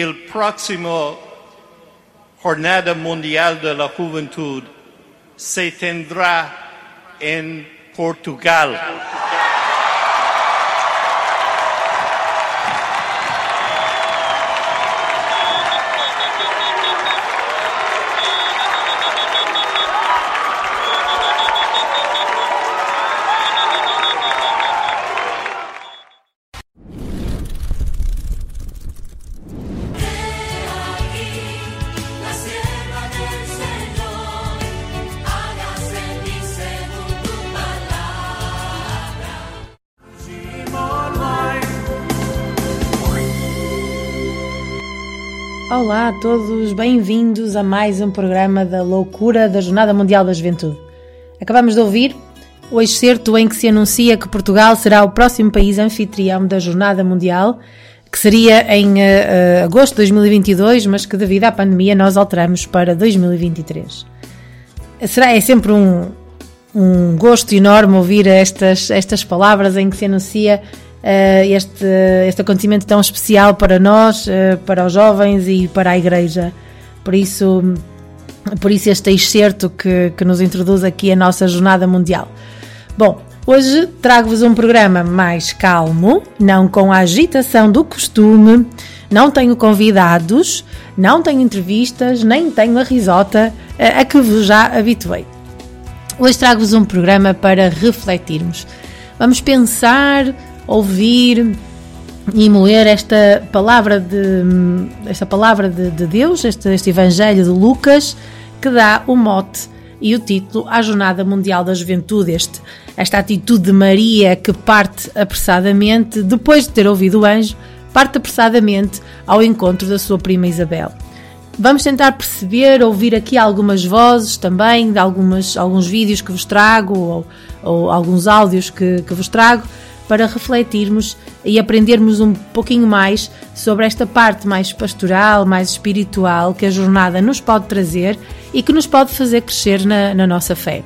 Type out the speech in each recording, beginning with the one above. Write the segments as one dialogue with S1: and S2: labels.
S1: el próximo Jornada Mundial de la Juventud se tendrá en Portugal.
S2: Olá a todos, bem-vindos a mais um programa da loucura da Jornada Mundial da Juventude. Acabamos de ouvir o excerto em que se anuncia que Portugal será o próximo país anfitrião da Jornada Mundial, que seria em eh, agosto de 2022, mas que devido à pandemia nós alteramos para 2023. Será, é sempre um, um gosto enorme ouvir estas, estas palavras em que se anuncia este, este acontecimento tão especial para nós, eh, para os jovens e para a Igreja. Por isso, por isso este excerto que, que nos introduz aqui a nossa Jornada Mundial. Bom, hoje trago-vos um programa mais calmo, não com a agitação do costume, não tenho convidados, não tenho entrevistas, nem tenho a risota eh, a que vos já habituei. Hoje trago-vos um programa para refletirmos. Vamos pensar, ouvir e moer esta palavra de, esta palavra de, de Deus, este, este Evangelho de Lucas, que dá o mote e o título A Jornada Mundial da Juventude, este, esta atitude de Maria que parte apressadamente, depois de ter ouvido o anjo, parte apressadamente ao encontro da sua prima Isabel. Vamos tentar perceber, ouvir aqui algumas vozes também, de algumas, alguns vídeos que vos trago ou, ou alguns áudios que, que vos trago, para refletirmos e aprendermos um pouquinho mais sobre esta parte mais pastoral, mais espiritual que a jornada nos pode trazer e que nos pode fazer crescer na, na nossa fé.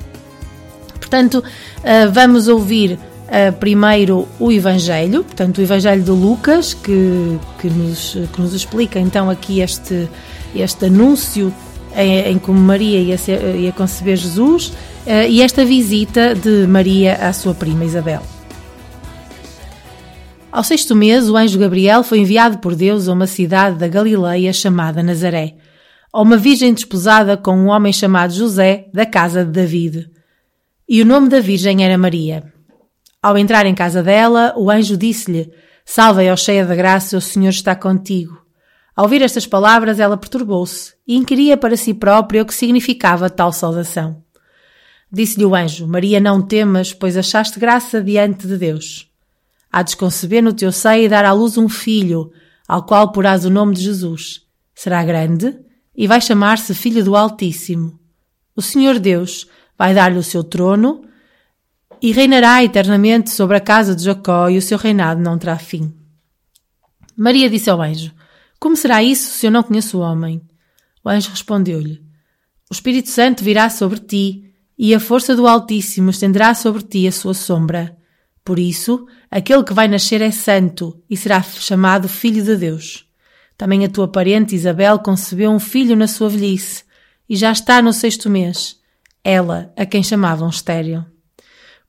S2: Portanto, uh, vamos ouvir uh, primeiro o Evangelho, portanto, o Evangelho de Lucas, que, que, nos, que nos explica então aqui este, este anúncio em, em como Maria ia, ser, ia conceber Jesus uh, e esta visita de Maria à sua prima Isabel. Ao sexto mês, o anjo Gabriel foi enviado por Deus a uma cidade da Galileia chamada Nazaré, a uma virgem desposada com um homem chamado José, da casa de David. E o nome da virgem era Maria. Ao entrar em casa dela, o anjo disse-lhe: Salve, ó cheia de graça, o Senhor está contigo. Ao ouvir estas palavras, ela perturbou-se e inquiria para si própria o que significava tal saudação. Disse-lhe o anjo: Maria, não temas, pois achaste graça diante de Deus. Há de conceber no teu seio e dar à luz um filho, ao qual porás o nome de Jesus. Será grande e vai chamar-se Filho do Altíssimo. O Senhor Deus vai dar-lhe o seu trono e reinará eternamente sobre a casa de Jacó e o seu reinado não terá fim. Maria disse ao anjo: Como será isso se eu não conheço o homem? O anjo respondeu-lhe: O Espírito Santo virá sobre ti e a força do Altíssimo estenderá sobre ti a sua sombra. Por isso, aquele que vai nascer é santo e será chamado Filho de Deus. Também a tua parente Isabel concebeu um filho na sua velhice e já está no sexto mês. Ela, a quem chamavam estéril.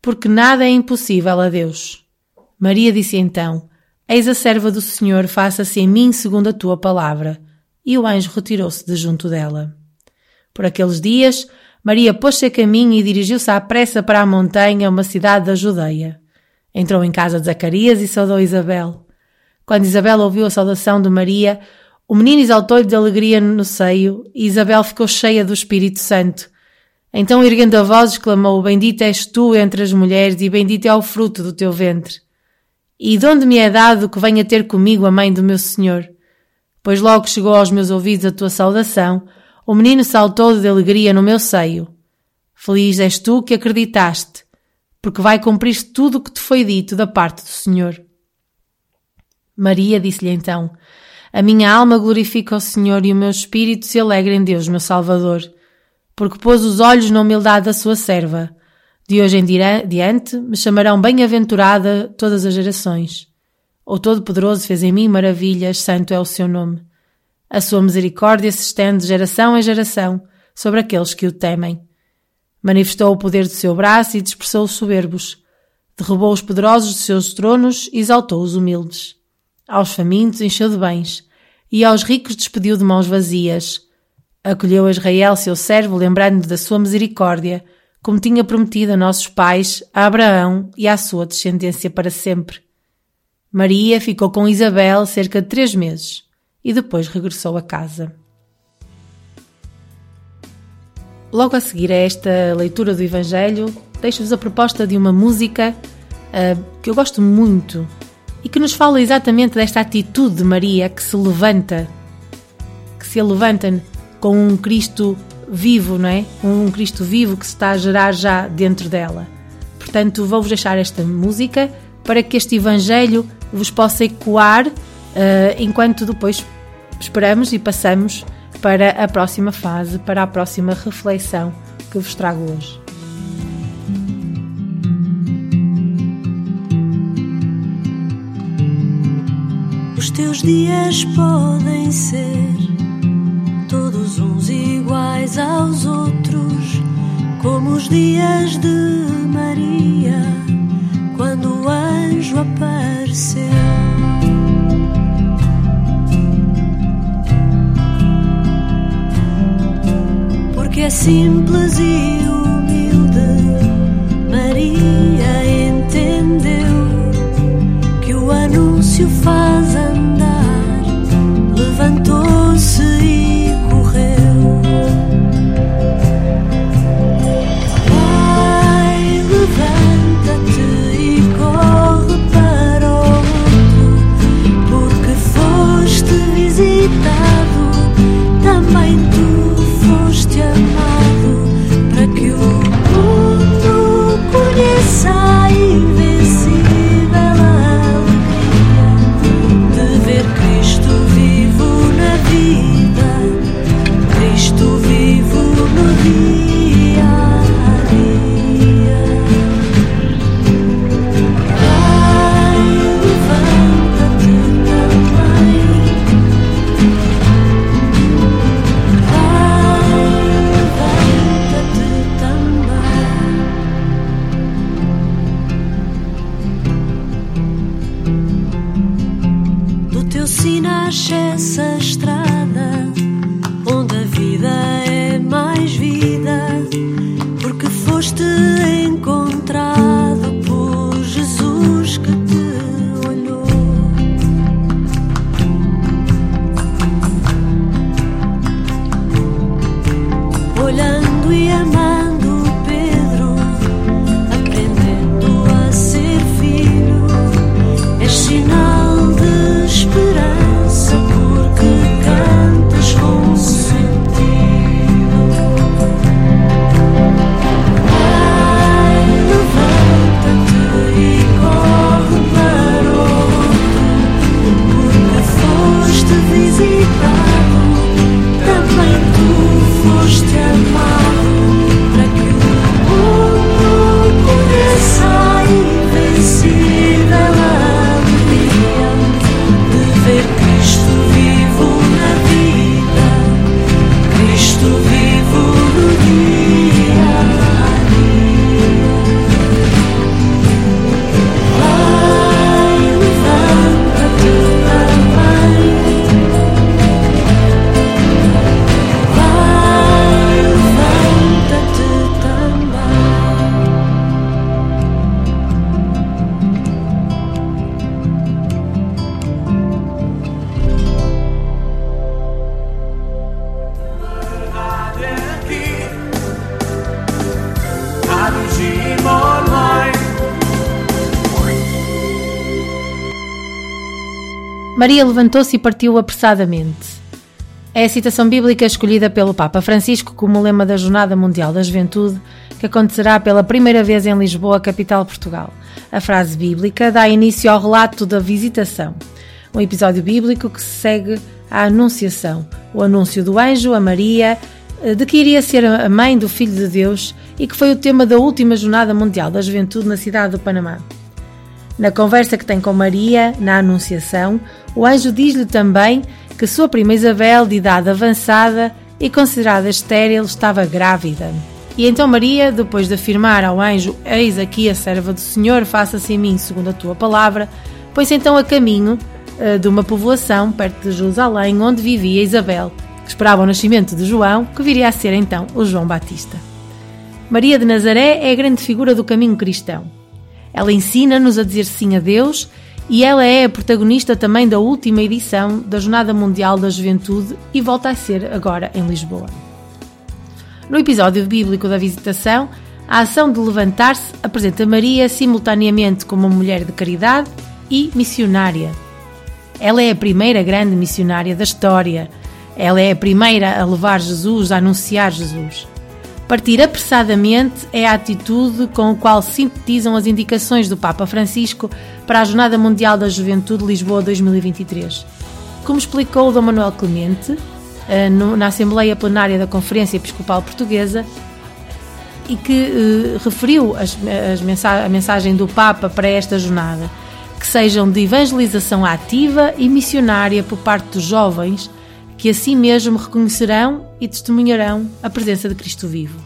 S2: Porque nada é impossível a Deus. Maria disse então: Eis a serva do Senhor, faça-se em mim segundo a tua palavra. E o anjo retirou-se de junto dela. Por aqueles dias, Maria pôs-se a caminho e dirigiu-se à pressa para a montanha, uma cidade da Judeia. Entrou em casa de Zacarias e saudou Isabel. Quando Isabel ouviu a saudação de Maria, o menino exaltou-lhe de alegria no seio e Isabel ficou cheia do Espírito Santo. Então, erguendo a voz, exclamou: Bendita és tu entre as mulheres e bendito é o fruto do teu ventre. E de onde me é dado que venha ter comigo a mãe do meu Senhor? Pois logo chegou aos meus ouvidos a tua saudação, o menino saltou de alegria no meu seio. Feliz és tu que acreditaste porque vai cumprir-se tudo o que te foi dito da parte do Senhor. Maria disse-lhe então: A minha alma glorifica o Senhor e o meu espírito se alegra em Deus, meu Salvador, porque pôs os olhos na humildade da sua serva. De hoje em diante me chamarão bem-aventurada todas as gerações. O Todo-Poderoso fez em mim maravilhas, santo é o seu nome. A sua misericórdia se estende de geração em geração sobre aqueles que o temem. Manifestou o poder do seu braço e dispersou os soberbos. Derrubou os poderosos de seus tronos e exaltou os humildes. Aos famintos encheu de bens, e aos ricos despediu de mãos vazias. Acolheu Israel, seu servo, lembrando da sua misericórdia, como tinha prometido a nossos pais, a Abraão e à sua descendência para sempre. Maria ficou com Isabel cerca de três meses e depois regressou a casa. Logo a seguir a esta leitura do Evangelho, deixo-vos a proposta de uma música uh, que eu gosto muito e que nos fala exatamente desta atitude de Maria que se levanta, que se levanta com um Cristo vivo, não é? Um Cristo vivo que se está a gerar já dentro dela. Portanto, vou-vos deixar esta música para que este Evangelho vos possa ecoar uh, enquanto depois esperamos e passamos para a próxima fase, para a próxima reflexão que vos trago hoje.
S3: Os teus dias podem ser todos uns iguais aos outros, como os dias de Maria, quando o anjo apareceu. Que é simples e humilde. Maria entendeu que o anúncio faz andar,
S2: Maria levantou-se e partiu apressadamente. É a citação bíblica escolhida pelo Papa Francisco como lema da Jornada Mundial da Juventude, que acontecerá pela primeira vez em Lisboa, capital Portugal. A frase bíblica dá início ao relato da visitação, um episódio bíblico que se segue à Anunciação, o anúncio do anjo a Maria eh, de que iria ser a mãe do Filho de Deus e que foi o tema da última Jornada Mundial da Juventude na cidade do Panamá. Na conversa que tem com Maria, na Anunciação, o anjo diz-lhe também que sua prima Isabel, de idade avançada e considerada estéril, estava grávida. E então Maria, depois de afirmar ao anjo: Eis aqui a serva do Senhor, faça-se em mim segundo a tua palavra, pôs então a caminho eh, de uma povoação perto de Jerusalém, onde vivia Isabel, que esperava o nascimento de João, que viria a ser então o João Batista. Maria de Nazaré é a grande figura do caminho cristão. Ela ensina-nos a dizer sim a Deus e ela é a protagonista também da última edição da Jornada Mundial da Juventude e volta a ser agora em Lisboa. No episódio bíblico da Visitação, a ação de levantar-se apresenta Maria simultaneamente como uma mulher de caridade e missionária. Ela é a primeira grande missionária da história. Ela é a primeira a levar Jesus, a anunciar Jesus. Partir apressadamente é a atitude com a qual sintetizam as indicações do Papa Francisco para a Jornada Mundial da Juventude Lisboa 2023. Como explicou Dom Manuel Clemente, eh, na Assembleia Plenária da Conferência Episcopal Portuguesa, e que eh, referiu as, as mensa- a mensagem do Papa para esta jornada, que sejam de evangelização ativa e missionária por parte dos jovens, que assim mesmo reconhecerão e testemunharão a presença de Cristo vivo.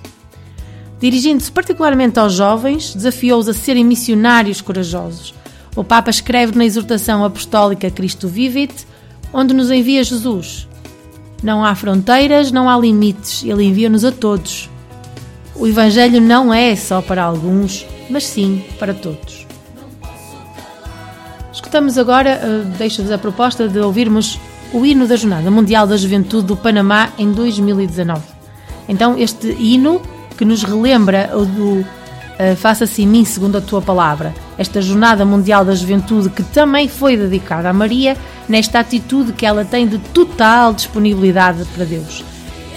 S2: Dirigindo-se particularmente aos jovens, desafiou-os a serem missionários corajosos. O Papa escreve na exortação apostólica Cristo Vivit, onde nos envia Jesus. Não há fronteiras, não há limites, ele envia-nos a todos. O Evangelho não é só para alguns, mas sim para todos. Escutamos agora, eh, deixo-vos a proposta de ouvirmos o hino da Jornada Mundial da Juventude do Panamá em 2019. Então, este hino que nos relembra o do eh, Faça-se em mim segundo a tua palavra, esta Jornada Mundial da Juventude que também foi dedicada a Maria, nesta atitude que ela tem de total disponibilidade para Deus.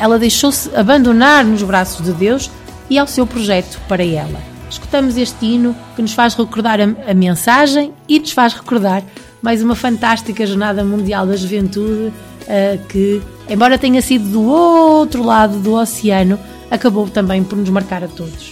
S2: Ela deixou-se abandonar nos braços de Deus e ao seu projeto para ela. Escutamos este hino que nos faz recordar a, a mensagem e nos faz recordar mais uma fantástica Jornada Mundial da Juventude eh, que, embora tenha sido do outro lado do oceano, acabou também por nos marcar a todos.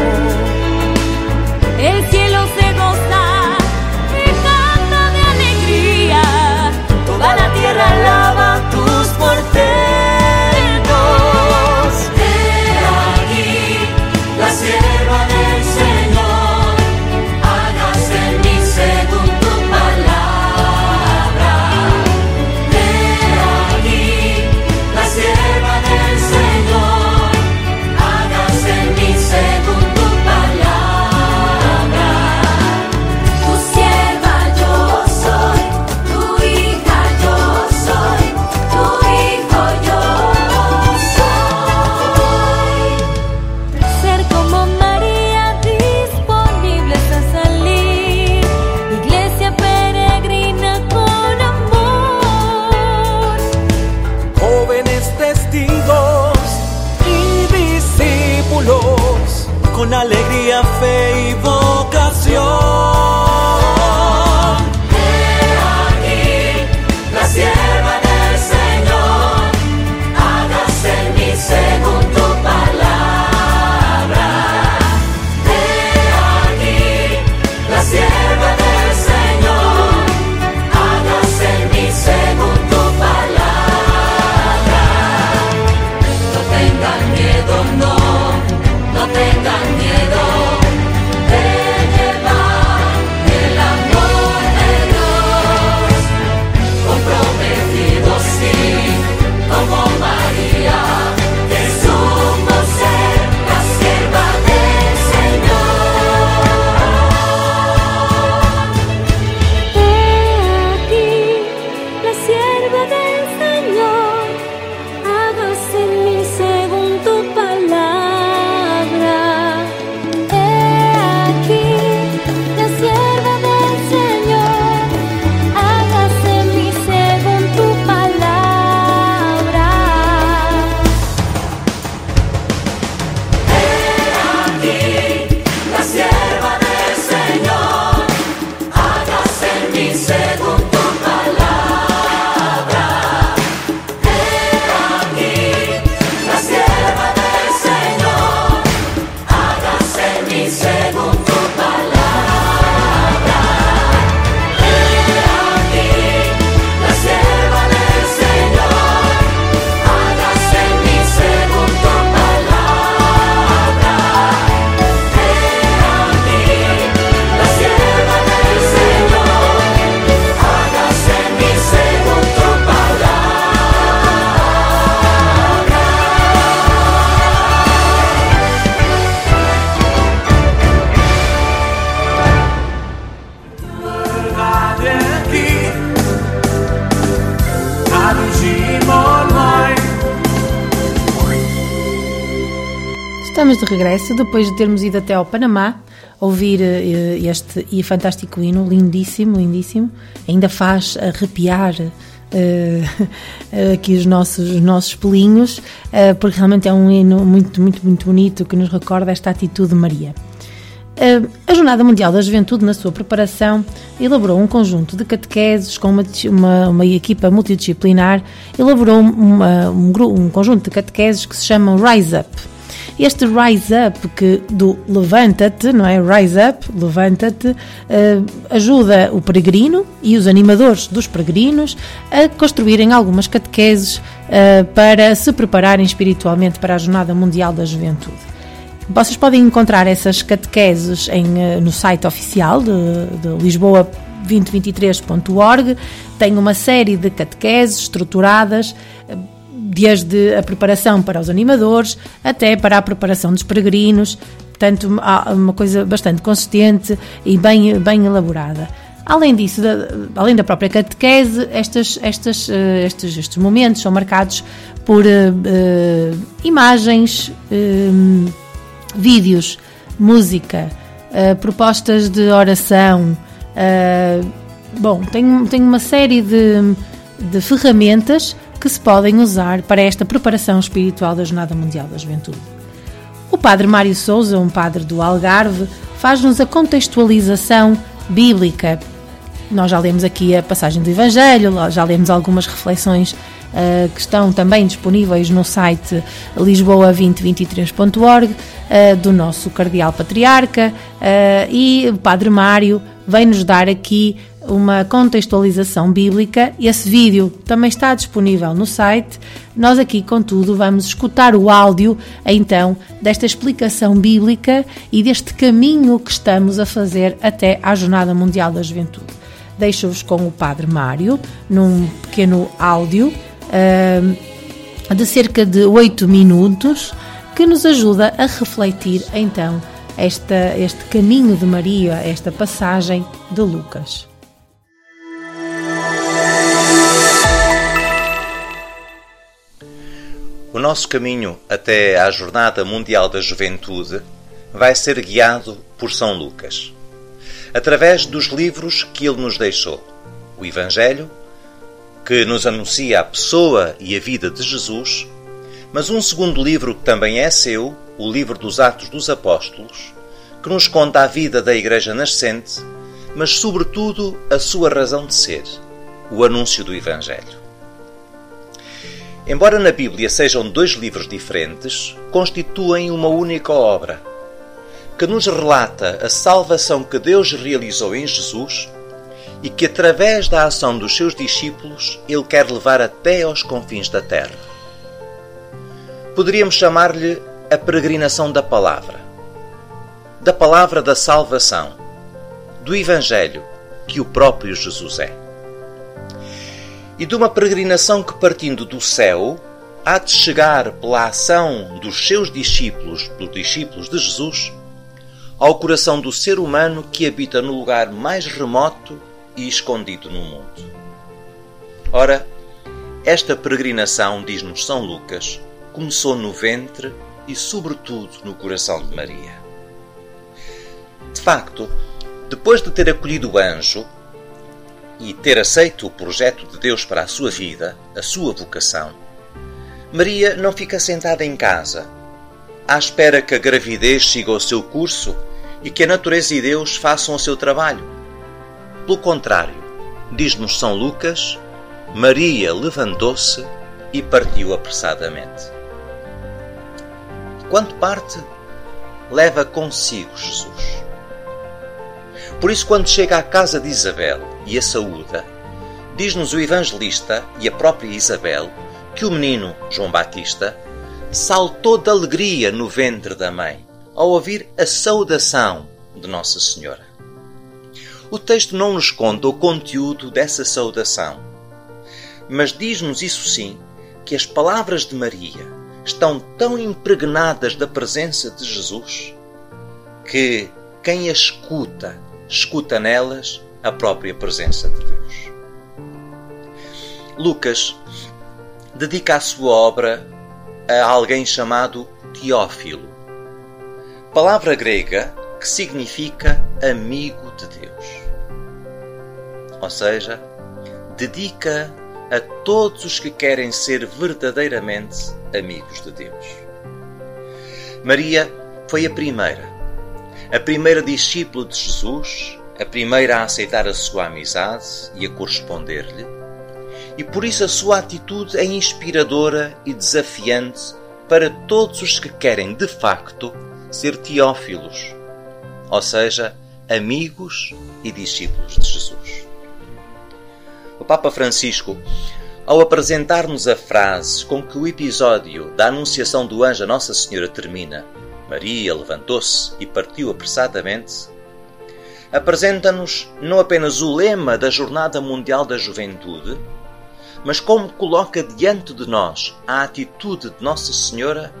S4: El cielo se goza y canta de alegría, toda la tierra alaba tus portentos.
S2: Depois de termos ido até ao Panamá ouvir eh, este e fantástico hino, lindíssimo, lindíssimo. Ainda faz arrepiar eh, aqui os nossos, os nossos pelinhos, eh, porque realmente é um hino muito, muito, muito bonito que nos recorda esta atitude de Maria. Uh, A Jornada Mundial da Juventude, na sua preparação, elaborou um conjunto de catequeses com uma, uma, uma equipa multidisciplinar, elaborou uma- um, um conjunto de catequeses que se chamam Rise Up. Este Rise Up, que do Levanta-te, não é? Rise Up, Levanta-te, eh, ajuda o peregrino e os animadores dos peregrinos a construírem algumas catequeses eh, para se prepararem espiritualmente para a Jornada Mundial da Juventude. Vocês podem encontrar essas catequeses em, eh, no site oficial de, de lisboa2023.org. Tem uma série de catequeses estruturadas, desde a preparação para os animadores até para a preparação dos peregrinos. Portanto, há uma coisa bastante consistente e bem, bem elaborada. Além disso, da, além da própria catequese, estas, estas, eh, estes, estes momentos são marcados por eh, imagens, eh, vídeos música, uh, propostas de oração. Uh, bom, tem, tem uma série de, de ferramentas que se podem usar para esta preparação espiritual da Jornada Mundial da Juventude. O padre Mário Souza, um padre do Algarve, faz-nos a contextualização bíblica. Nós já lemos aqui a passagem do Evangelho, já lemos algumas reflexões uh, que estão também disponíveis no site lisboa2023.org uh, do nosso Cardeal Patriarca uh, e o Padre Mário vem-nos dar aqui uma contextualização bíblica. Esse vídeo também está disponível no site. Nós aqui, contudo, vamos escutar o áudio, então, desta explicação bíblica e deste caminho que estamos a fazer até à Jornada Mundial da Juventude. Deixo-vos com o Padre Mário, num pequeno áudio uh, de cerca de 8 minutos, que nos ajuda a refletir, então, esta, este caminho de Maria, esta passagem de Lucas.
S5: O nosso caminho até à Jornada Mundial da Juventude vai ser guiado por São Lucas, através dos livros que ele nos deixou: o Evangelho, que nos anuncia a pessoa e a vida de Jesus, mas um segundo livro que também é seu, o livro dos Atos dos Apóstolos, que nos conta a vida da Igreja nascente, mas sobretudo a sua razão de ser, o anúncio do Evangelho. Embora na Bíblia sejam dois livros diferentes, constituem uma única obra, que nos relata a salvação que Deus realizou em Jesus e que, através da ação dos seus discípulos, Ele quer levar até aos confins da terra. Poderíamos chamar-lhe a peregrinação da palavra, da palavra da salvação, do Evangelho que o próprio Jesus é e de uma peregrinação que, partindo do céu, há de chegar pela ação dos seus discípulos, dos discípulos de Jesus, ao coração do ser humano que habita no lugar mais remoto e escondido no mundo. Ora, esta peregrinação, diz-nos São Lucas, começou no ventre e, sobretudo, no coração de Maria. De facto, depois de ter acolhido o anjo, e ter aceito o projeto de Deus para a sua vida, a sua vocação, Maria não fica sentada em casa, à espera que a gravidez siga o seu curso e que a natureza e Deus façam o seu trabalho. Pelo contrário, diz-nos São Lucas, Maria levantou-se e partiu apressadamente. Quando parte, leva consigo Jesus. Por isso, quando chega à casa de Isabel e a saúda, diz-nos o evangelista e a própria Isabel que o menino, João Batista, saltou de alegria no ventre da mãe ao ouvir a saudação de Nossa Senhora. O texto não nos conta o conteúdo dessa saudação, mas diz-nos isso sim que as palavras de Maria estão tão impregnadas da presença de Jesus que quem a escuta escuta nelas a própria presença de Deus. Lucas dedica a sua obra a alguém chamado Teófilo, palavra grega que significa amigo de Deus. Ou seja, dedica a todos os que querem ser verdadeiramente amigos de Deus. Maria foi a primeira a primeira discípula de Jesus, a primeira a aceitar a sua amizade e a corresponder-lhe, e por isso a sua atitude é inspiradora e desafiante para todos os que querem de facto ser teófilos, ou seja, amigos e discípulos de Jesus. O Papa Francisco, ao apresentar-nos a frase com que o episódio da Anunciação do Anjo a Nossa Senhora termina, Maria levantou-se e partiu apressadamente, apresenta-nos não apenas o lema da Jornada Mundial da Juventude, mas como coloca diante de nós a atitude de Nossa Senhora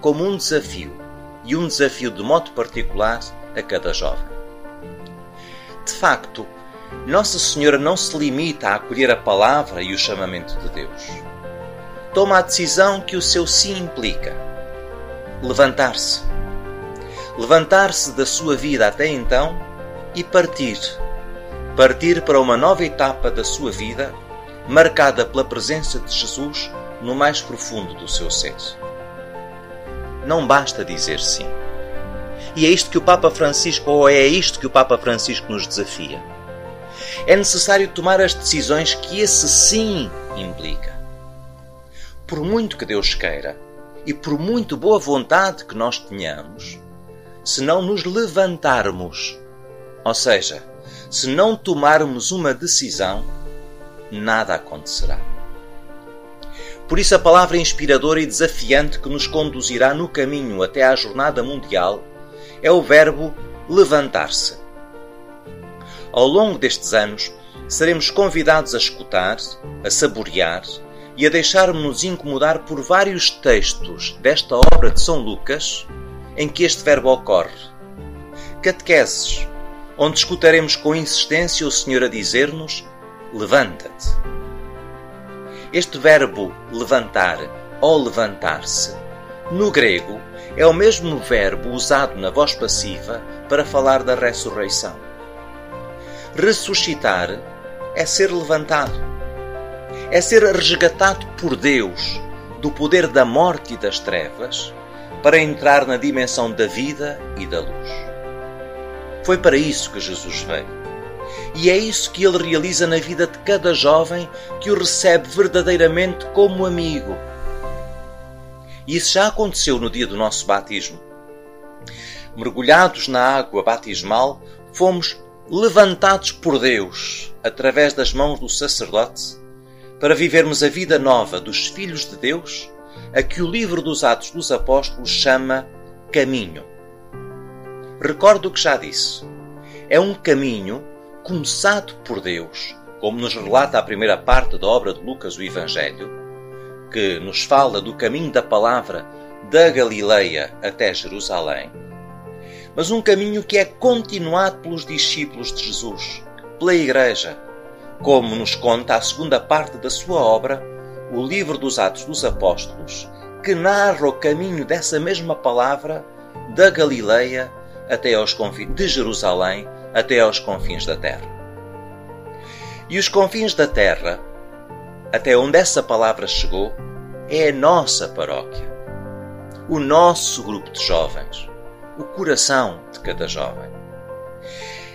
S5: como um desafio, e um desafio de modo particular a cada jovem. De facto, Nossa Senhora não se limita a acolher a palavra e o chamamento de Deus. Toma a decisão que o seu sim implica: levantar-se levantar-se da sua vida até então e partir. Partir para uma nova etapa da sua vida, marcada pela presença de Jesus no mais profundo do seu ser. Não basta dizer sim. E é isto que o Papa Francisco, ou é isto que o Papa Francisco nos desafia. É necessário tomar as decisões que esse sim implica. Por muito que Deus queira e por muito boa vontade que nós tenhamos, se não nos levantarmos, ou seja, se não tomarmos uma decisão, nada acontecerá. Por isso, a palavra inspiradora e desafiante que nos conduzirá no caminho até à Jornada Mundial é o verbo levantar-se. Ao longo destes anos, seremos convidados a escutar, a saborear e a deixarmos-nos incomodar por vários textos desta obra de São Lucas em que este verbo ocorre. Catequeses, onde escutaremos com insistência o Senhor a dizer-nos: Levanta-te. Este verbo levantar ou levantar-se, no grego, é o mesmo verbo usado na voz passiva para falar da ressurreição. Ressuscitar é ser levantado, é ser resgatado por Deus do poder da morte e das trevas para entrar na dimensão da vida e da luz. Foi para isso que Jesus veio. E é isso que ele realiza na vida de cada jovem que o recebe verdadeiramente como amigo. E isso já aconteceu no dia do nosso batismo. Mergulhados na água batismal, fomos levantados por Deus através das mãos do sacerdote para vivermos a vida nova dos filhos de Deus, a que o livro dos Atos dos Apóstolos chama caminho. Recordo o que já disse. É um caminho começado por Deus, como nos relata a primeira parte da obra de Lucas, o Evangelho, que nos fala do caminho da palavra da Galileia até Jerusalém, mas um caminho que é continuado pelos discípulos de Jesus, pela Igreja, como nos conta a segunda parte da sua obra, o livro dos Atos dos Apóstolos, que narra o caminho dessa mesma palavra da Galileia até aos confins de Jerusalém até aos confins da terra. E os confins da terra, até onde essa palavra chegou, é a nossa paróquia, o nosso grupo de jovens, o coração de cada jovem.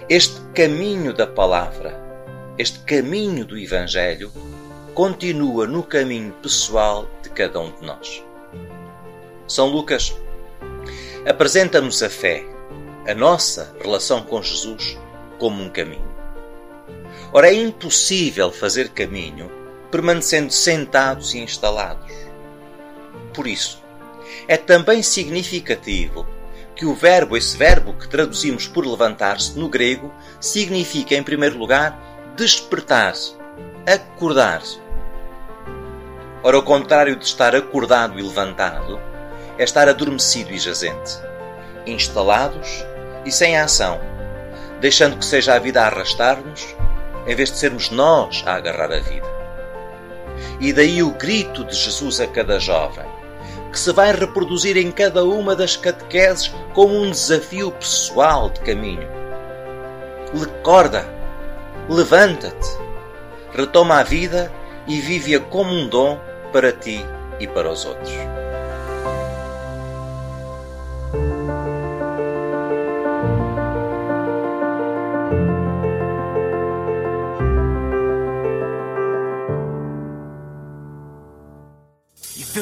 S5: Este caminho da palavra, este caminho do Evangelho, continua no caminho pessoal de cada um de nós. São Lucas apresenta-nos a fé a nossa relação com Jesus como um caminho. Ora, é impossível fazer caminho permanecendo sentados e instalados. Por isso, é também significativo que o verbo, esse verbo que traduzimos por levantar-se no grego, significa, em primeiro lugar, despertar, acordar. Ora, o contrário de estar acordado e levantado é estar adormecido e jazente, instalados e sem ação, deixando que seja a vida a arrastar-nos, em vez de sermos nós a agarrar a vida. E daí o grito de Jesus a cada jovem, que se vai reproduzir em cada uma das catequeses como um desafio pessoal de caminho. Acorda, levanta-te, retoma a vida e vive-a como um dom para ti e para os outros.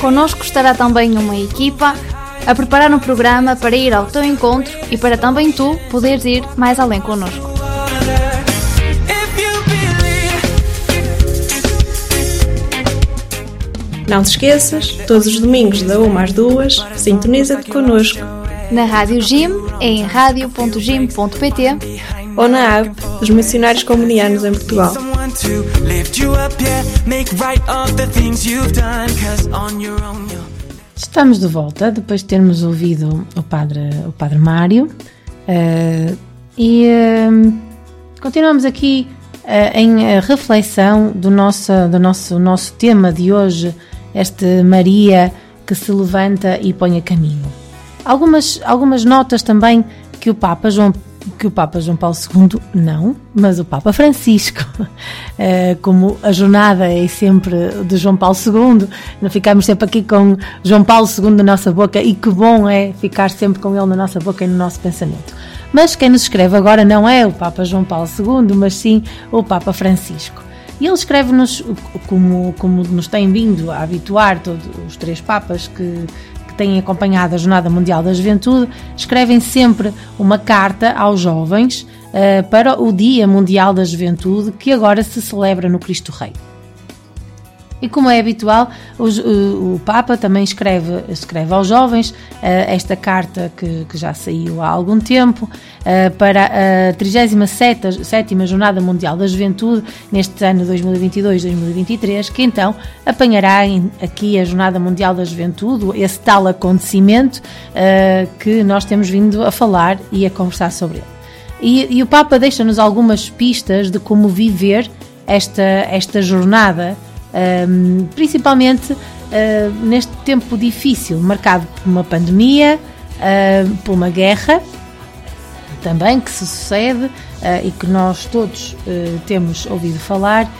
S6: water.
S7: Connosco estará também uma equipa a preparar um programa para ir ao teu encontro e para também tu poderes ir mais além
S6: believe.
S8: Não te esqueças, todos os domingos, da 1 às 2, sintoniza-te connosco
S7: Na Rádio Jim, em radio.jim.pt
S8: ou na app dos Missionários Comunianos em Portugal.
S2: Estamos de volta depois de termos ouvido o Padre, o padre Mário eh, e eh, continuamos aqui eh, em reflexão do nosso, do nosso, nosso tema de hoje, este Maria que se levanta e põe a caminho. Algumas, algumas notas também que o Papa João que o Papa João Paulo II, não, mas o Papa Francisco, eh, como a jornada é sempre de João Paulo II, não ficamos sempre aqui com João Paulo II na nossa boca e que bom é ficar sempre com ele na nossa boca e no nosso pensamento. Mas quem nos escreve agora não é o Papa João Paulo II, mas sim o Papa Francisco. E ele escreve-nos, como, como nos tem vindo a habituar todos os três Papas que, que têm acompanhado a Jornada Mundial da Juventude, escrevem sempre uma carta aos jovens eh, para o Dia Mundial da Juventude, que agora se celebra no Cristo Rei. E como é habitual, os- o, o Papa também escreve, escreve aos jovens eh, esta carta que, que já saiu há algum tempo eh, para a 37 sétima Jornada Mundial da Juventude neste ano 2022-2023, que então apanhará em- aqui a Jornada Mundial da Juventude, esse tal acontecimento eh, que nós temos vindo a falar e a conversar sobre ele. E, e o Papa deixa-nos algumas pistas de como viver esta, esta jornada, ahm, principalmente ah, neste tempo difícil, marcado por uma pandemia, ah, por uma guerra também que se sucede ah, e que nós todos ah, temos ouvido falar.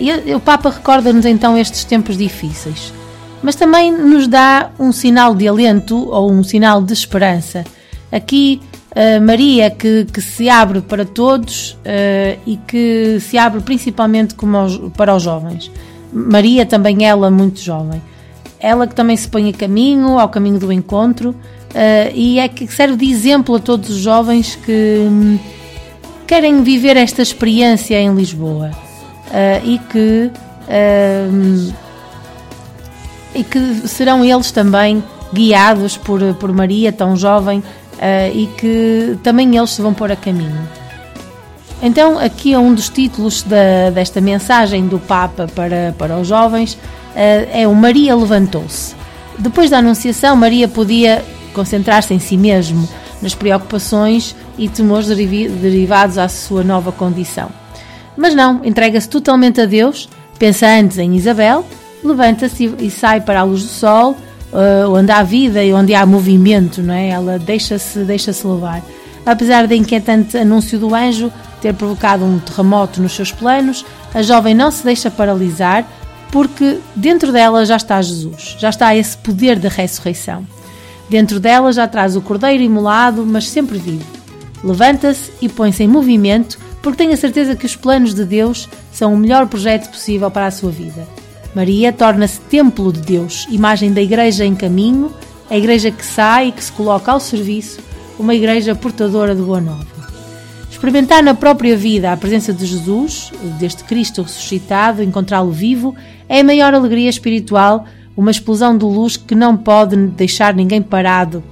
S2: E o Papa recorda-nos então estes tempos difíceis, mas também nos dá um sinal de alento ou um sinal de esperança. Aqui Uh, Maria que, que se abre para todos uh, e que se abre principalmente para os jovens. Maria também ela muito jovem. Ela que também se põe a caminho, ao caminho do encontro uh, e é que serve de exemplo a todos os jovens que hum, querem viver esta experiência em Lisboa uh, e que hum, e que serão eles também guiados por, por Maria, tão jovem, eh, e que também eles se vão pôr a caminho. Então, aqui é um dos títulos da- desta mensagem do Papa para, para os jovens, eh, é o Maria levantou-se. Depois da Anunciação, Maria podia concentrar-se em si mesmo, nas preocupações e temores derivados à sua nova condição. Mas não, entrega-se totalmente a Deus, pensa antes em Isabel, levanta-se e- sai para a luz do sol, eh, onde há vida e onde há movimento, não é? Ela deixa-se deixa-se levar. Apesar do inquietante anúncio do anjo ter provocado um terremoto nos seus planos, a jovem não se deixa paralisar, porque dentro dela já está Jesus, já está esse poder da ressurreição. Dentro dela já traz o cordeiro imolado, mas sempre vivo. Levanta-se e põe-se em movimento, porque tem a certeza que os planos de Deus são o melhor projeto possível para a sua vida. Maria torna-se templo de Deus, imagem da igreja em caminho, a igreja que sai e que se coloca ao serviço, uma igreja portadora de boa nova. Experimentar na própria vida a presença de Jesus, deste Cristo ressuscitado, encontrá-lo vivo, é a maior alegria espiritual, uma explosão de luz que não pode deixar ninguém parado.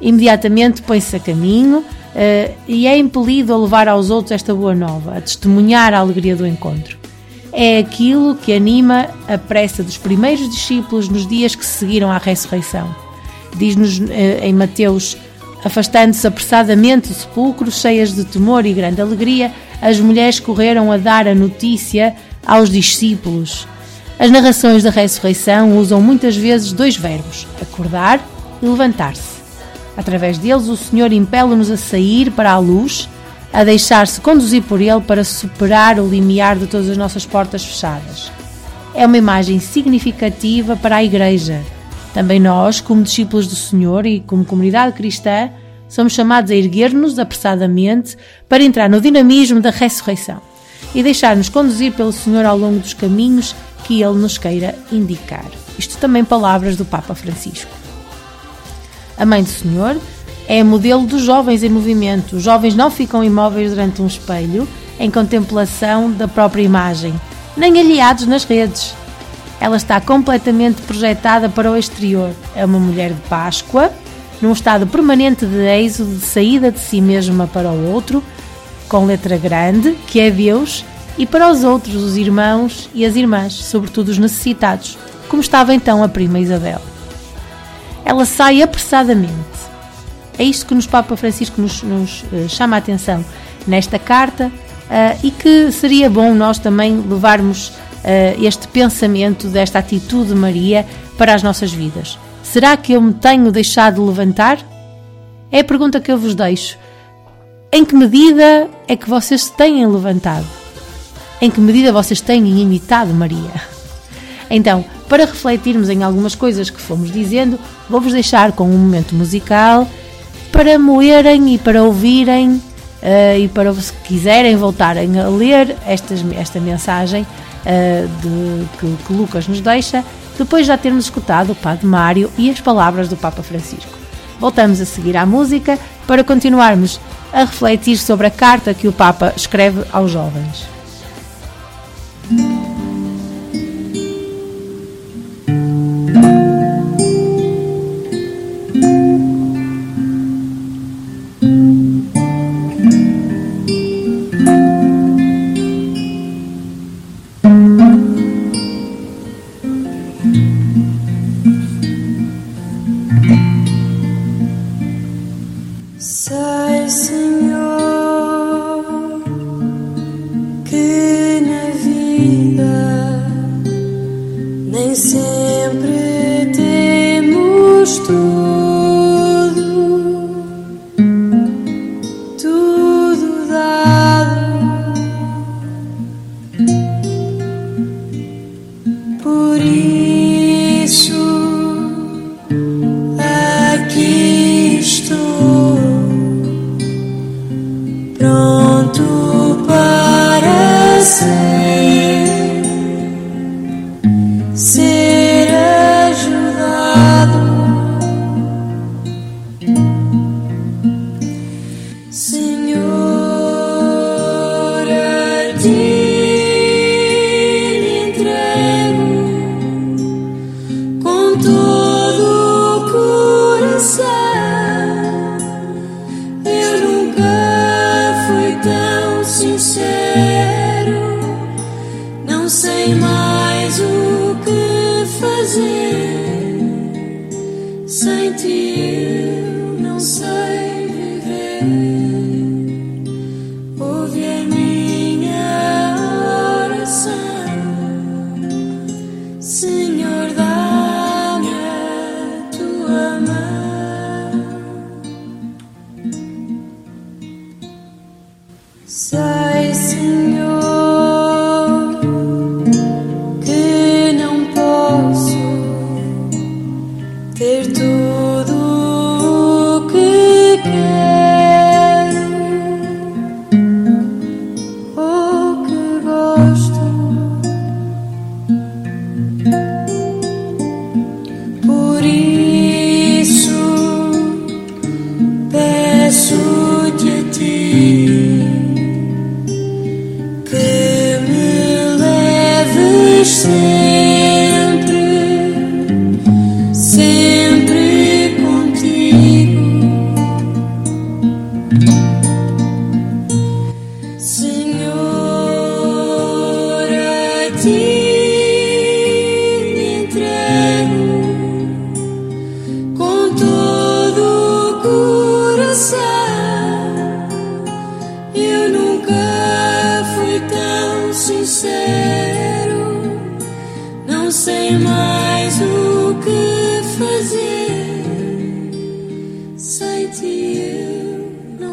S2: Imediatamente põe-se a caminho eh, e é impelido a levar aos outros esta boa nova, a testemunhar a alegria do encontro. É aquilo que anima a pressa dos primeiros discípulos nos dias que se seguiram à ressurreição. Diz-nos eh, em Mateus Afastando-se apressadamente do sepulcro, cheias de temor e grande alegria, as mulheres correram a dar a notícia aos discípulos. As narrações da ressurreição usam muitas vezes dois verbos, acordar e levantar-se. Através deles, o Senhor impele-nos a sair para a luz, a deixar-se conduzir por Ele para superar o limiar de todas as nossas portas fechadas. É uma imagem significativa para a Igreja. Também nós, como discípulos do Senhor e como comunidade cristã, somos chamados a erguer-nos apressadamente para entrar no dinamismo da ressurreição e deixar-nos conduzir pelo Senhor ao longo dos caminhos que Ele nos queira indicar. Isto também palavras do Papa Francisco. A Mãe do Senhor é modelo dos jovens em movimento. Os jovens não ficam imóveis durante um espelho, em contemplação da própria imagem, nem aliados nas redes. Ela está completamente projetada para o exterior. É uma mulher de Páscoa,
S4: num estado permanente de êxodo, de saída de si mesma para o outro, com letra grande, que é Deus, e para os outros, os irmãos e as irmãs, sobretudo os necessitados, como estava então a prima Isabel. Ela sai apressadamente. É isto que nos Papa Francisco nos, nos uh, chama a atenção nesta carta uh, e que seria bom nós também levarmos este pensamento desta atitude de Maria para as nossas vidas. Será que eu me tenho deixado levantar? É a pergunta que eu vos deixo. Em que medida é que vocês se têm levantado? Em que medida vocês têm imitado Maria? Então, para refletirmos em algumas coisas que fomos dizendo, vou-vos deixar com um momento musical para moerem e para ouvirem uh, e para, se quiserem, voltarem a ler esta mensagem uh, de, que, que Lucas nos deixa, depois já termos escutado o Padre Mário e as palavras do Papa Francisco. Voltamos a seguir à música para continuarmos a refletir sobre a carta que o Papa escreve aos jovens.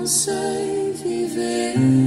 S9: Sei viver.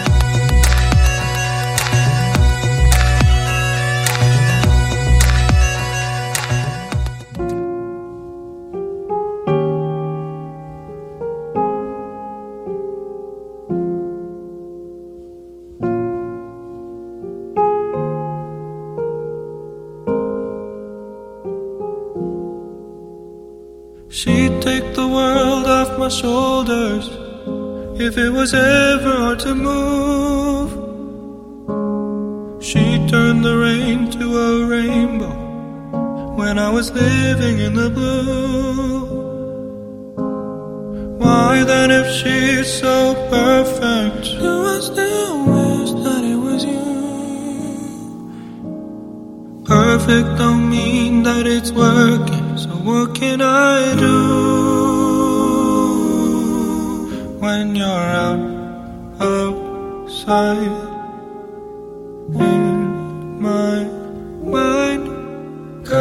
S10: Was ever hard to move. She turned the rain to a rainbow when I was living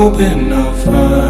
S10: hoping I'll find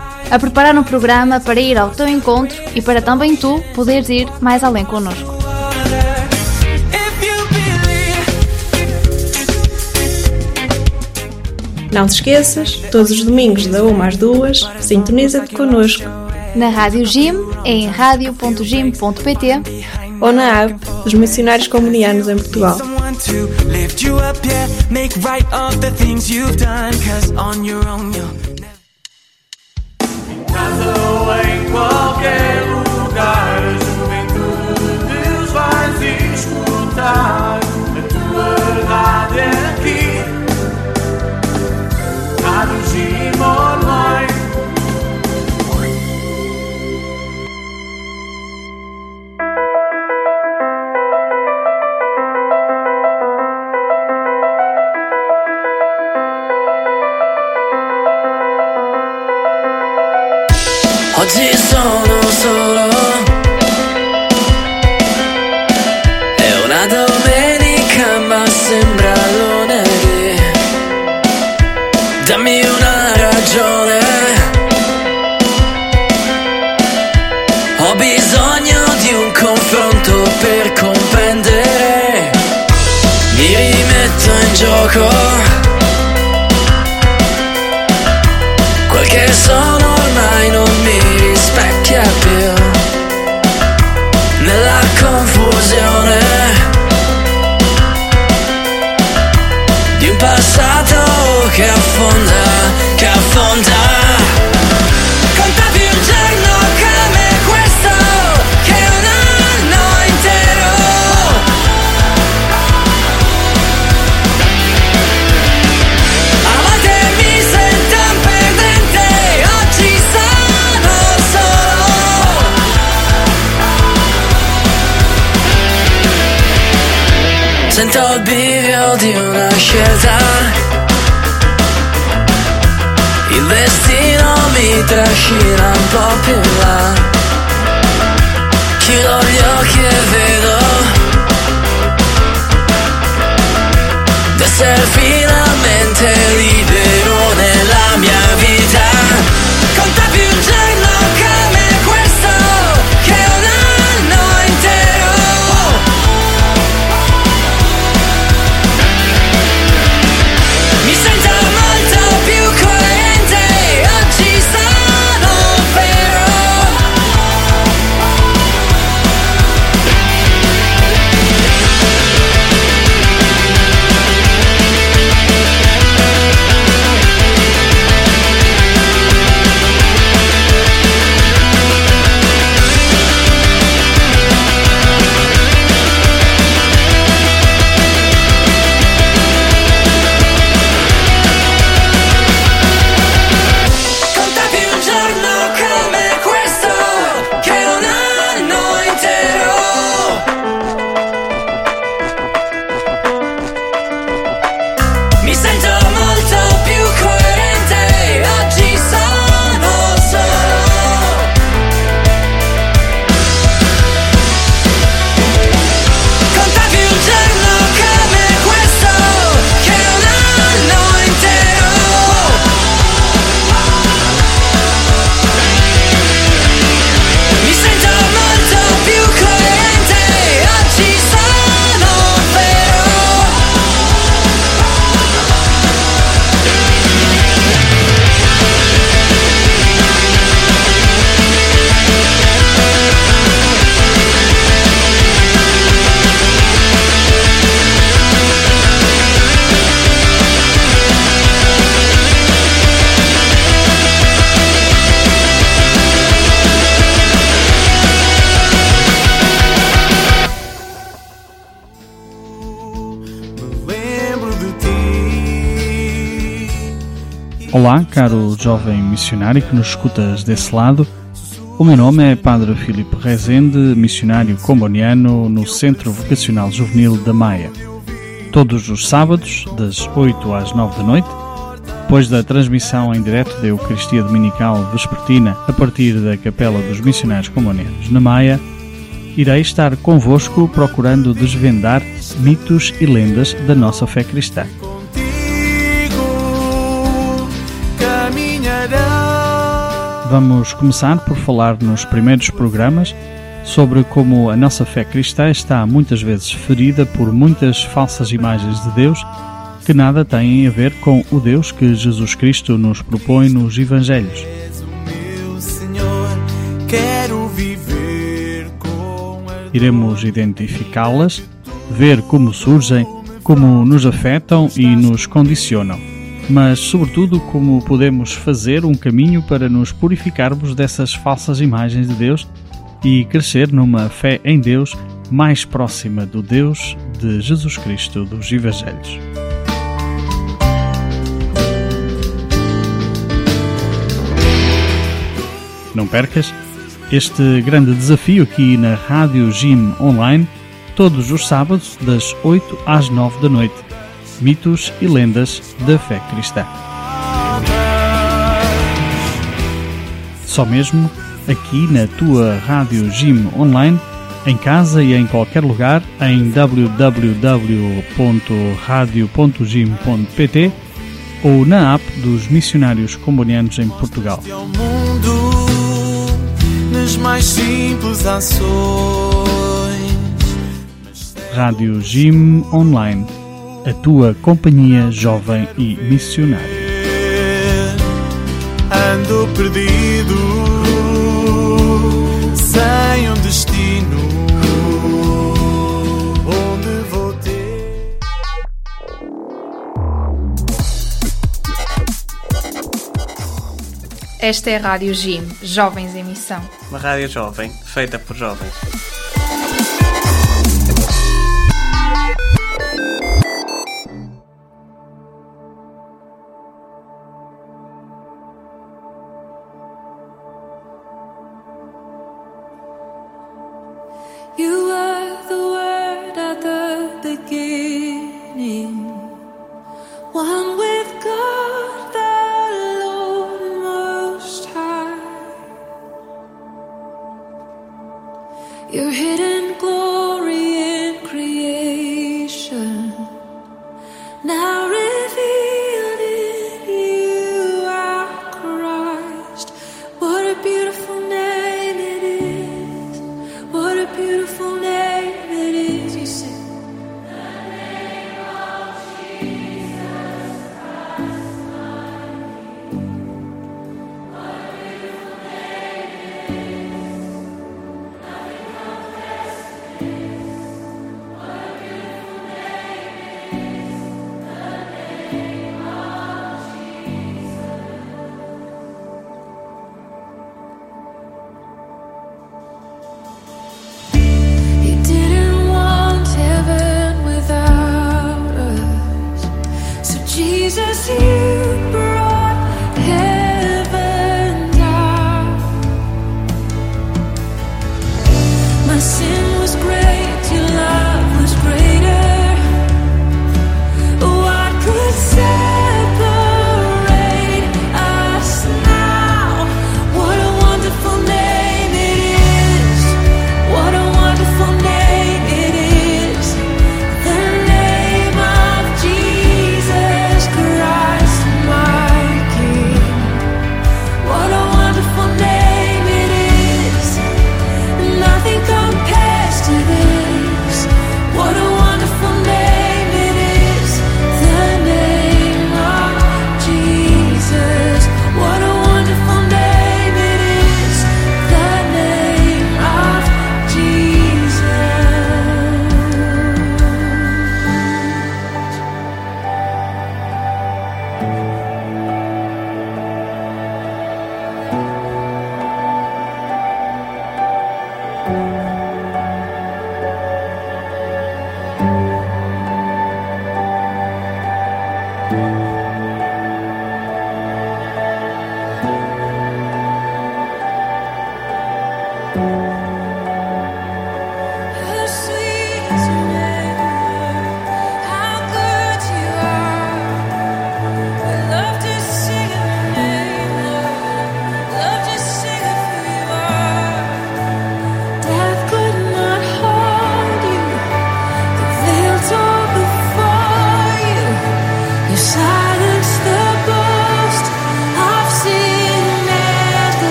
S7: a preparar um programa para ir ao teu encontro e para também tu poderes ir mais além connosco.
S8: Não te esqueças, todos os domingos da 1 às 2, sintoniza-te connosco
S7: Na Rádio Jim, em radio.jim.pt
S8: ou na app dos Missionários Comunianos em Portugal.
S6: To lift you up, yeah. Make right of the things you've done. Cause on your own you'll
S11: Sento il bivio di una scelta. Il destino mi trascina un po' più là. Chiudo gli occhi e vedo d'essere finalmente libero
S12: Olá, caro jovem missionário que nos escutas desse lado. O meu nome é Padre Filipe Rezende, missionário comboniano no Centro Vocacional Juvenil da Maia. Todos os sábados, das 8 às 9 da noite, depois da transmissão em direto da Eucaristia Dominical Vespertina a partir da Capela dos Missionários Combonianos na Maia, irei estar convosco procurando desvendar mitos e lendas da nossa fé cristã. Vamos começar por falar nos primeiros programas sobre como a nossa fé cristã está muitas vezes ferida por muitas falsas imagens de Deus que nada têm a ver com o Deus que Jesus Cristo nos propõe nos Evangelhos. Iremos identificá-las, ver como surgem, como nos afetam e nos condicionam, mas, sobretudo, como podemos fazer um caminho para nos purificarmos dessas falsas imagens de Deus e crescer numa fé em Deus mais próxima do Deus de Jesus Cristo dos Evangelhos. Não percas este grande desafio aqui na Rádio Gym Online, todos os sábados, das 8 às 9 da noite. Mitos e lendas da fé cristã. Só mesmo aqui na tua Rádio Gym Online, em casa e em qualquer lugar, em www.radio.gym.pt ou na app dos missionários combonianos em Portugal.
S13: ações.
S12: Rádio Gym Online, a tua companhia jovem e missionária.
S13: Ando perdido, sem um destino. Onde vou ter?
S7: Esta é a Rádio Gym, Jovens em Missão.
S4: Uma rádio jovem, feita por jovens.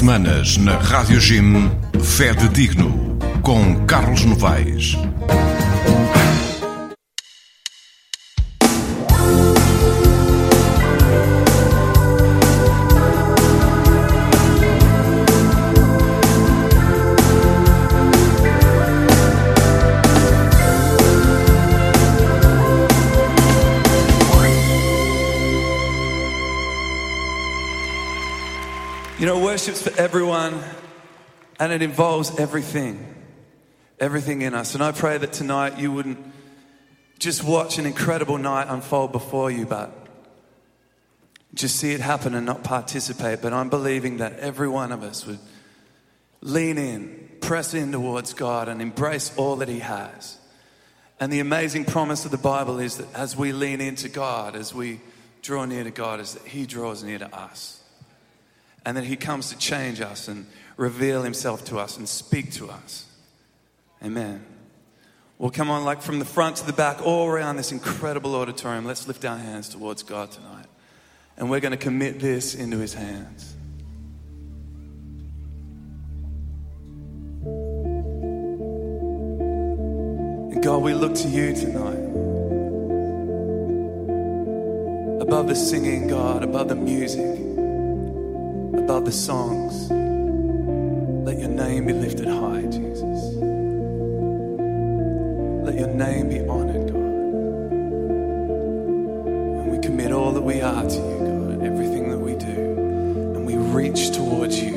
S14: Semanas na Rádio Jim, Fé de Digno, com Carlos Novaes.
S15: Everyone and it involves everything. Everything in us. And I pray that tonight you wouldn't just watch an incredible night unfold before you, but just see it happen and not participate. But I'm believing that every one of us would lean in, press in towards God, and embrace all that He has. And the amazing promise of the Bible is that as we lean into God, as we draw near to God, is that He draws near to us and that He comes to change us and reveal Himself to us and speak to us. Amen. Well, come on, like from the front to the back, all around this incredible auditorium, let's lift our hands towards God tonight. And we're going to commit this into His hands. And God, we look to you tonight. Above the singing, God, above the music above the songs. Let your name be lifted high, Jesus. Let your name be honored, God. And we commit all that we are to you, God, everything that we do. And we reach towards you,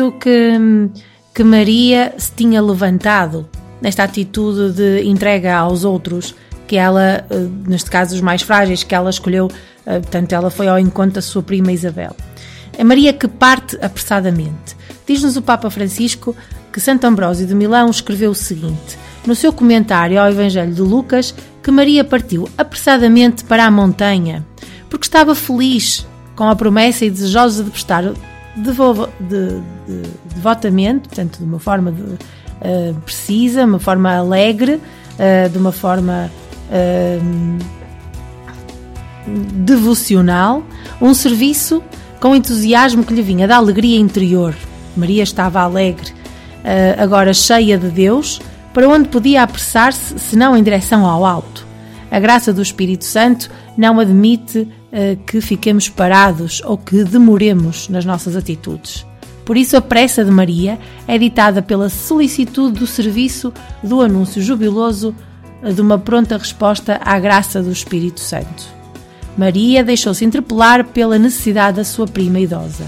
S2: visto que, que Maria se tinha levantado nesta atitude de entrega aos outros, que ela, eh, neste caso os mais frágeis, que ela escolheu, eh, portanto, ela foi ao encontro da sua prima Isabel. É Maria que parte apressadamente. Diz-nos o Papa Francisco que Santo Ambrósio de Milão escreveu o seguinte, no seu comentário ao Evangelho de Lucas, que Maria partiu apressadamente para a montanha, porque estava feliz com a promessa e desejosa de prestar devo, de, de, devotamente, portanto, de uma forma de, uh, precisa, uma forma alegre, uh, de uma forma uh, devocional, um serviço com entusiasmo que lhe vinha da alegria interior. Maria estava alegre, agora cheia de Deus, para onde podia apressar-se, senão em direção ao alto. A graça do Espírito Santo não admite que fiquemos parados ou que demoremos nas nossas atitudes. Por isso, a pressa de Maria é ditada pela solicitude do serviço do anúncio jubiloso de uma pronta resposta à graça do Espírito Santo. Maria deixou-se interpelar pela necessidade da sua prima idosa.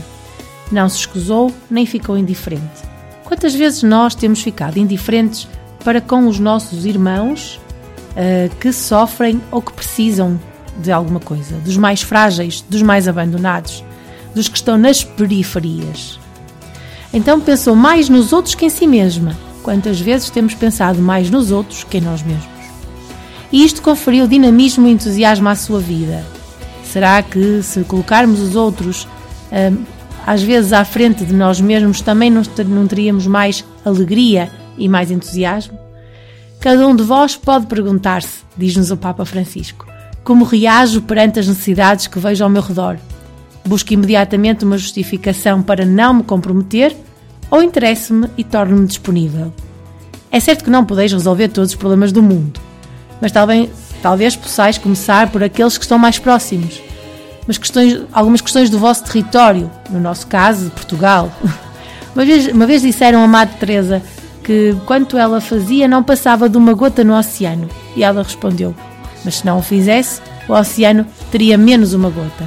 S2: Não se escusou nem ficou indiferente. Quantas vezes nós temos ficado indiferentes para com os nossos irmãos uh, que sofrem ou que precisam de alguma coisa, dos mais frágeis, dos mais abandonados, dos que estão nas periferias? Então pensou mais nos outros que em si mesma. Quantas vezes temos pensado mais nos outros que em nós mesmos? E isto conferiu dinamismo e entusiasmo à sua vida. Será que, se colocarmos os outros hum, às vezes à frente de nós mesmos, também não teríamos mais alegria e mais entusiasmo? Cada um de vós pode perguntar-se, diz-nos o Papa Francisco, como reajo perante as necessidades que vejo ao meu redor? Busco imediatamente uma justificação para não me comprometer ou interesso-me e torno-me disponível. É certo que não podeis resolver todos os problemas do mundo, mas talvez, talvez possais começar por aqueles que estão mais próximos. Mas questões, algumas questões do vosso território, no nosso caso, Portugal. Uma vez, uma vez disseram a Madre Teresa que quanto ela fazia não passava de uma gota no oceano. E ela respondeu: Mas se não o fizesse, o oceano teria menos uma gota.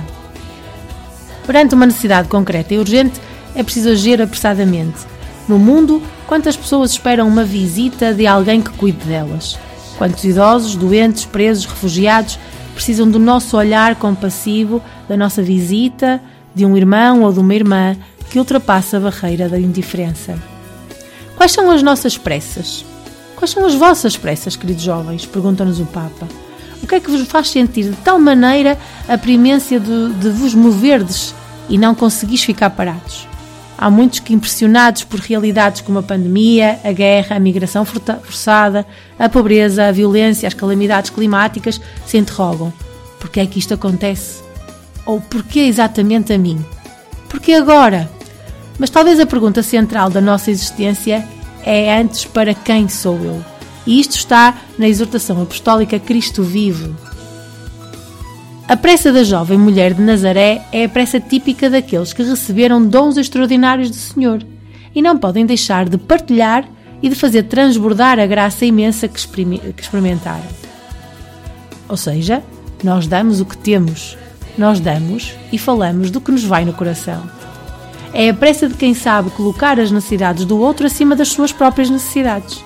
S2: Perante uma necessidade concreta e urgente, é preciso agir apressadamente. No mundo, quantas pessoas esperam uma visita de alguém que cuide delas? Quantos idosos, doentes, presos, refugiados precisam do nosso olhar compassivo, da nossa visita, de um irmão ou de uma irmã que ultrapassa a barreira da indiferença? Quais são as nossas pressas? Quais são as vossas pressas, queridos jovens? Pergunta-nos o Papa. O que é que vos faz sentir de tal maneira a primência de, de vos moverdes e não conseguis ficar parados? Há muitos que, impressionados por realidades como a pandemia, a guerra, a migração forçada, a pobreza, a violência, as calamidades climáticas, se interrogam: por que é que isto acontece? Ou porquê exatamente a mim? Porquê agora? Mas talvez a pergunta central da nossa existência é antes para quem sou eu? E isto está na exortação apostólica Cristo vive. A pressa da jovem mulher de Nazaré é a pressa típica daqueles que receberam dons extraordinários do Senhor e não podem deixar de partilhar e de fazer transbordar a graça imensa que, experimentaram. Ou seja, nós damos o que temos, nós damos e falamos do que nos vai no coração. É a pressa de quem sabe colocar as necessidades do outro acima das suas próprias necessidades.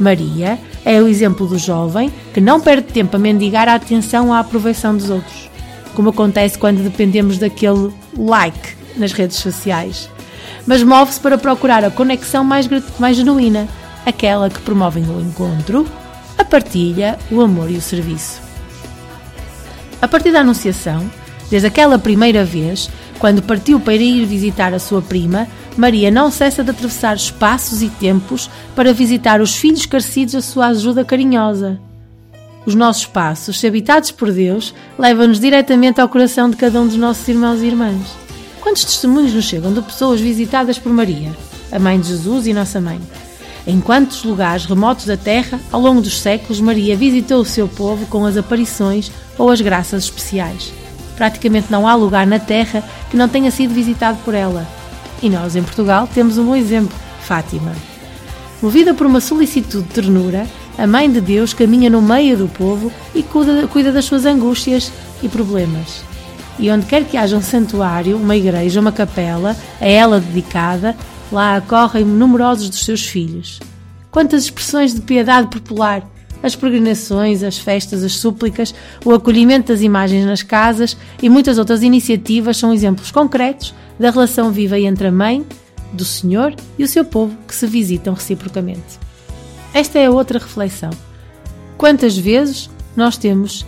S2: Maria é o exemplo do jovem que não perde tempo a mendigar a atenção a aprovação dos outros, como acontece quando dependemos daquele like nas redes sociais, mas move-se para procurar a conexão mais, mais genuína, aquela que promove o encontro, a partilha, o amor e o serviço. A partir da Anunciação, desde aquela primeira vez, quando partiu para ir visitar a sua prima, Maria não cessa de atravessar espaços e tempos para visitar os filhos carecidos a sua ajuda carinhosa. Os nossos passos, se habitados por Deus, levam-nos diretamente ao coração de cada um dos nossos irmãos e irmãs. Quantos testemunhos nos chegam de pessoas visitadas por Maria, a mãe de Jesus e nossa mãe? Em quantos lugares remotos da terra, ao longo dos séculos, Maria visitou o seu povo com as aparições ou as graças especiais. Praticamente não há lugar na terra que não tenha sido visitado por ela. E nós, em Portugal, temos um bom exemplo: Fátima. Movida por uma solicitude de ternura, a Mãe de Deus caminha no meio do povo e cuida, cuida das suas angústias e problemas. E onde quer que haja um santuário, uma igreja, uma capela, a ela dedicada, lá acorrem numerosos dos seus filhos. Quantas expressões de piedade popular! As peregrinações, as festas, as súplicas, o acolhimento das imagens nas casas e muitas outras iniciativas são exemplos concretos da relação viva entre a mãe, do Senhor e o seu povo que se visitam reciprocamente. Esta é outra reflexão. Quantas vezes nós temos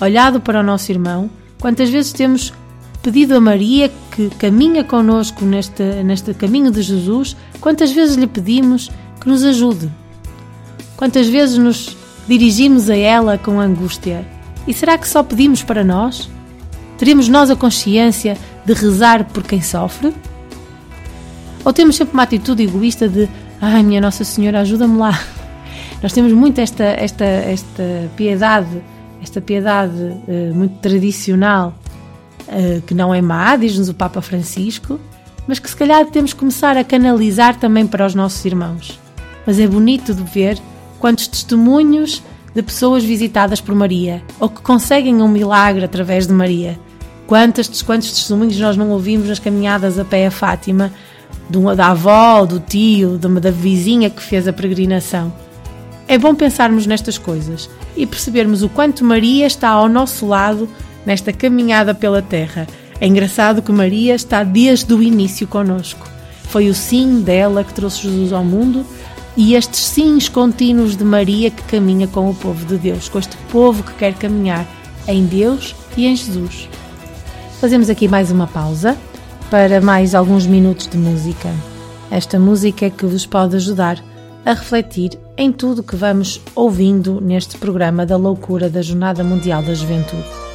S2: olhado para o nosso irmão, quantas vezes temos pedido a Maria que caminha connosco neste, neste caminho de Jesus, quantas vezes lhe pedimos que nos ajude, quantas vezes nos dirigimos a ela com angústia. E será que só pedimos para nós? Teremos nós a consciência de rezar por quem sofre? Ou temos sempre uma atitude egoísta de ai, minha Nossa Senhora, ajuda-me lá? Nós temos muito esta, esta, esta piedade, esta piedade uh, muito tradicional, uh, que não é má, diz-nos o Papa Francisco, mas que se calhar temos que começar a canalizar também para os nossos irmãos. Mas é bonito de ver quantos testemunhos de pessoas visitadas por Maria ou que conseguem um milagre através de Maria. Quantos, quantos testemunhos nós não ouvimos nas caminhadas a pé a Fátima, do, da avó, do tio, da, da vizinha que fez a peregrinação. É bom pensarmos nestas coisas e percebermos o quanto Maria está ao nosso lado nesta caminhada pela terra. É engraçado que Maria está desde o início conosco. Foi o sim dela que trouxe Jesus ao mundo e estes sims contínuos de Maria que caminha com o povo de Deus, com este povo que quer caminhar em Deus e em Jesus. Fazemos aqui mais uma pausa para mais alguns minutos de música. Esta música é que vos pode ajudar a refletir em tudo que vamos ouvindo neste programa da loucura da Jornada Mundial da Juventude.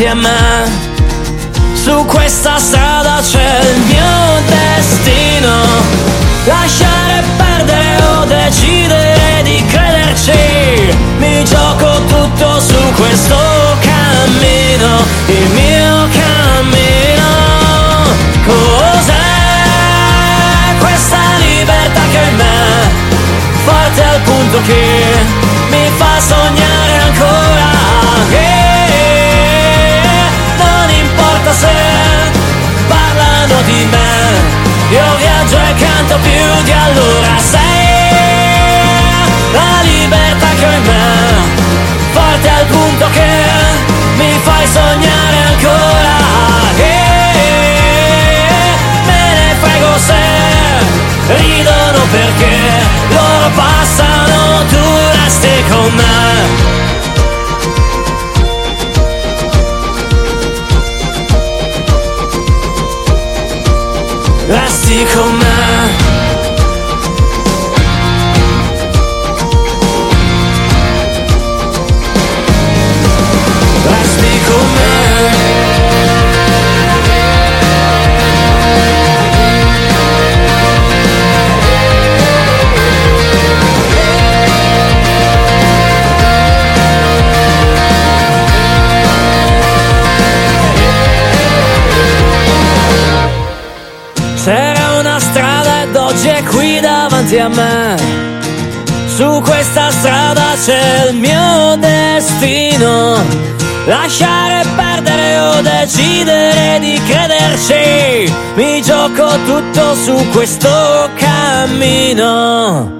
S11: Davanti a me. Su questa strada c'è il mio destino. Lasciare perdere o decidere di crederci. Mi gioco tutto su questo cammino, il mio all night
S16: I stick all night davanti a me. Su questa strada c'è il mio destino. Lasciare perdere o decidere di crederci. Mi gioco tutto su questo cammino.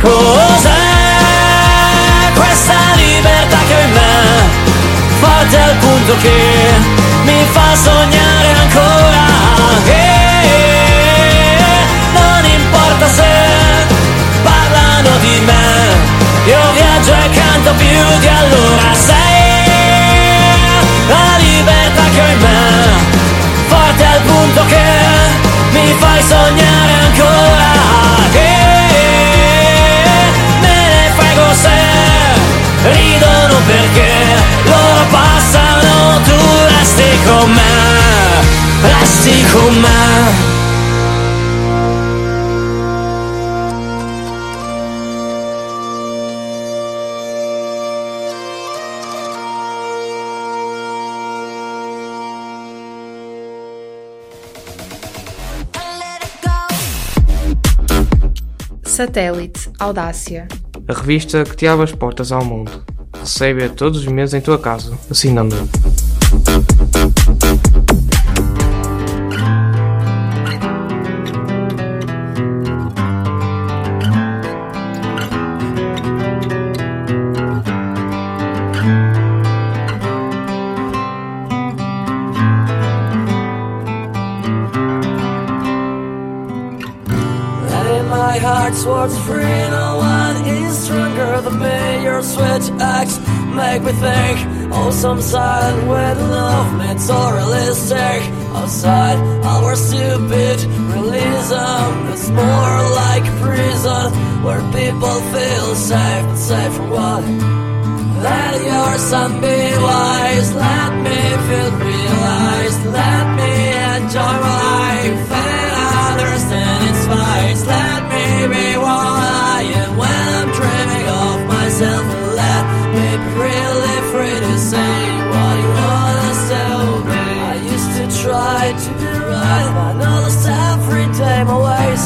S16: Cos'è questa libertà che ho in me? Forte al punto che mi fa sognare ancora. E importa se parlano di me, io viaggio e canto più di allora. Sei la libertà che ho in me, forte al punto che mi fai sognare ancora. E me ne frego se ridono perché loro passano, tu resti con me, resti con me.
S7: Satélite Audácia.
S17: A revista que te abre as portas ao mundo. Recebe-a todos os meses em tua casa, assinando.
S16: Silent with love so realistic Outside our stupid realism. It's more like prison Where people feel safe Safe from what? Let your son be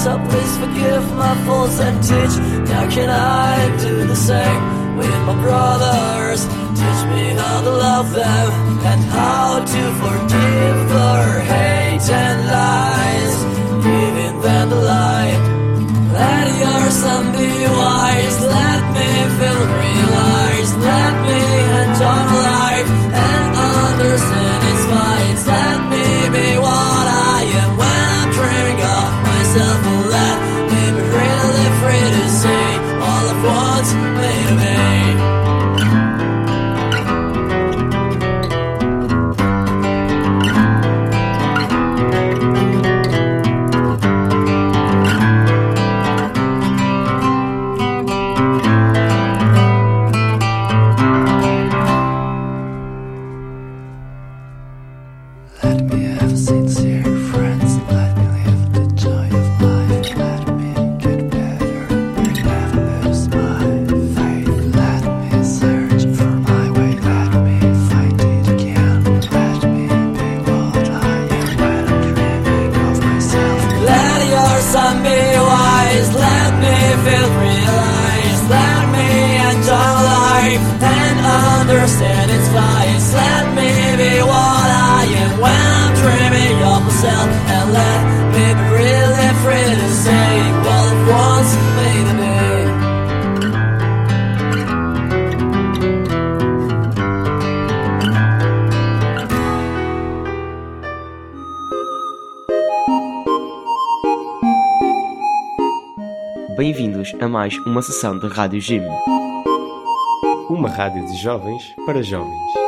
S16: So please forgive my faults and teach me How can I do the same with my brothers? Teach me how to love them And how to forgive their hate and lies. Giving them the light. Let your son be wise
S18: uma sessão de Rádio Jim.
S4: Uma rádio de jovens para jovens.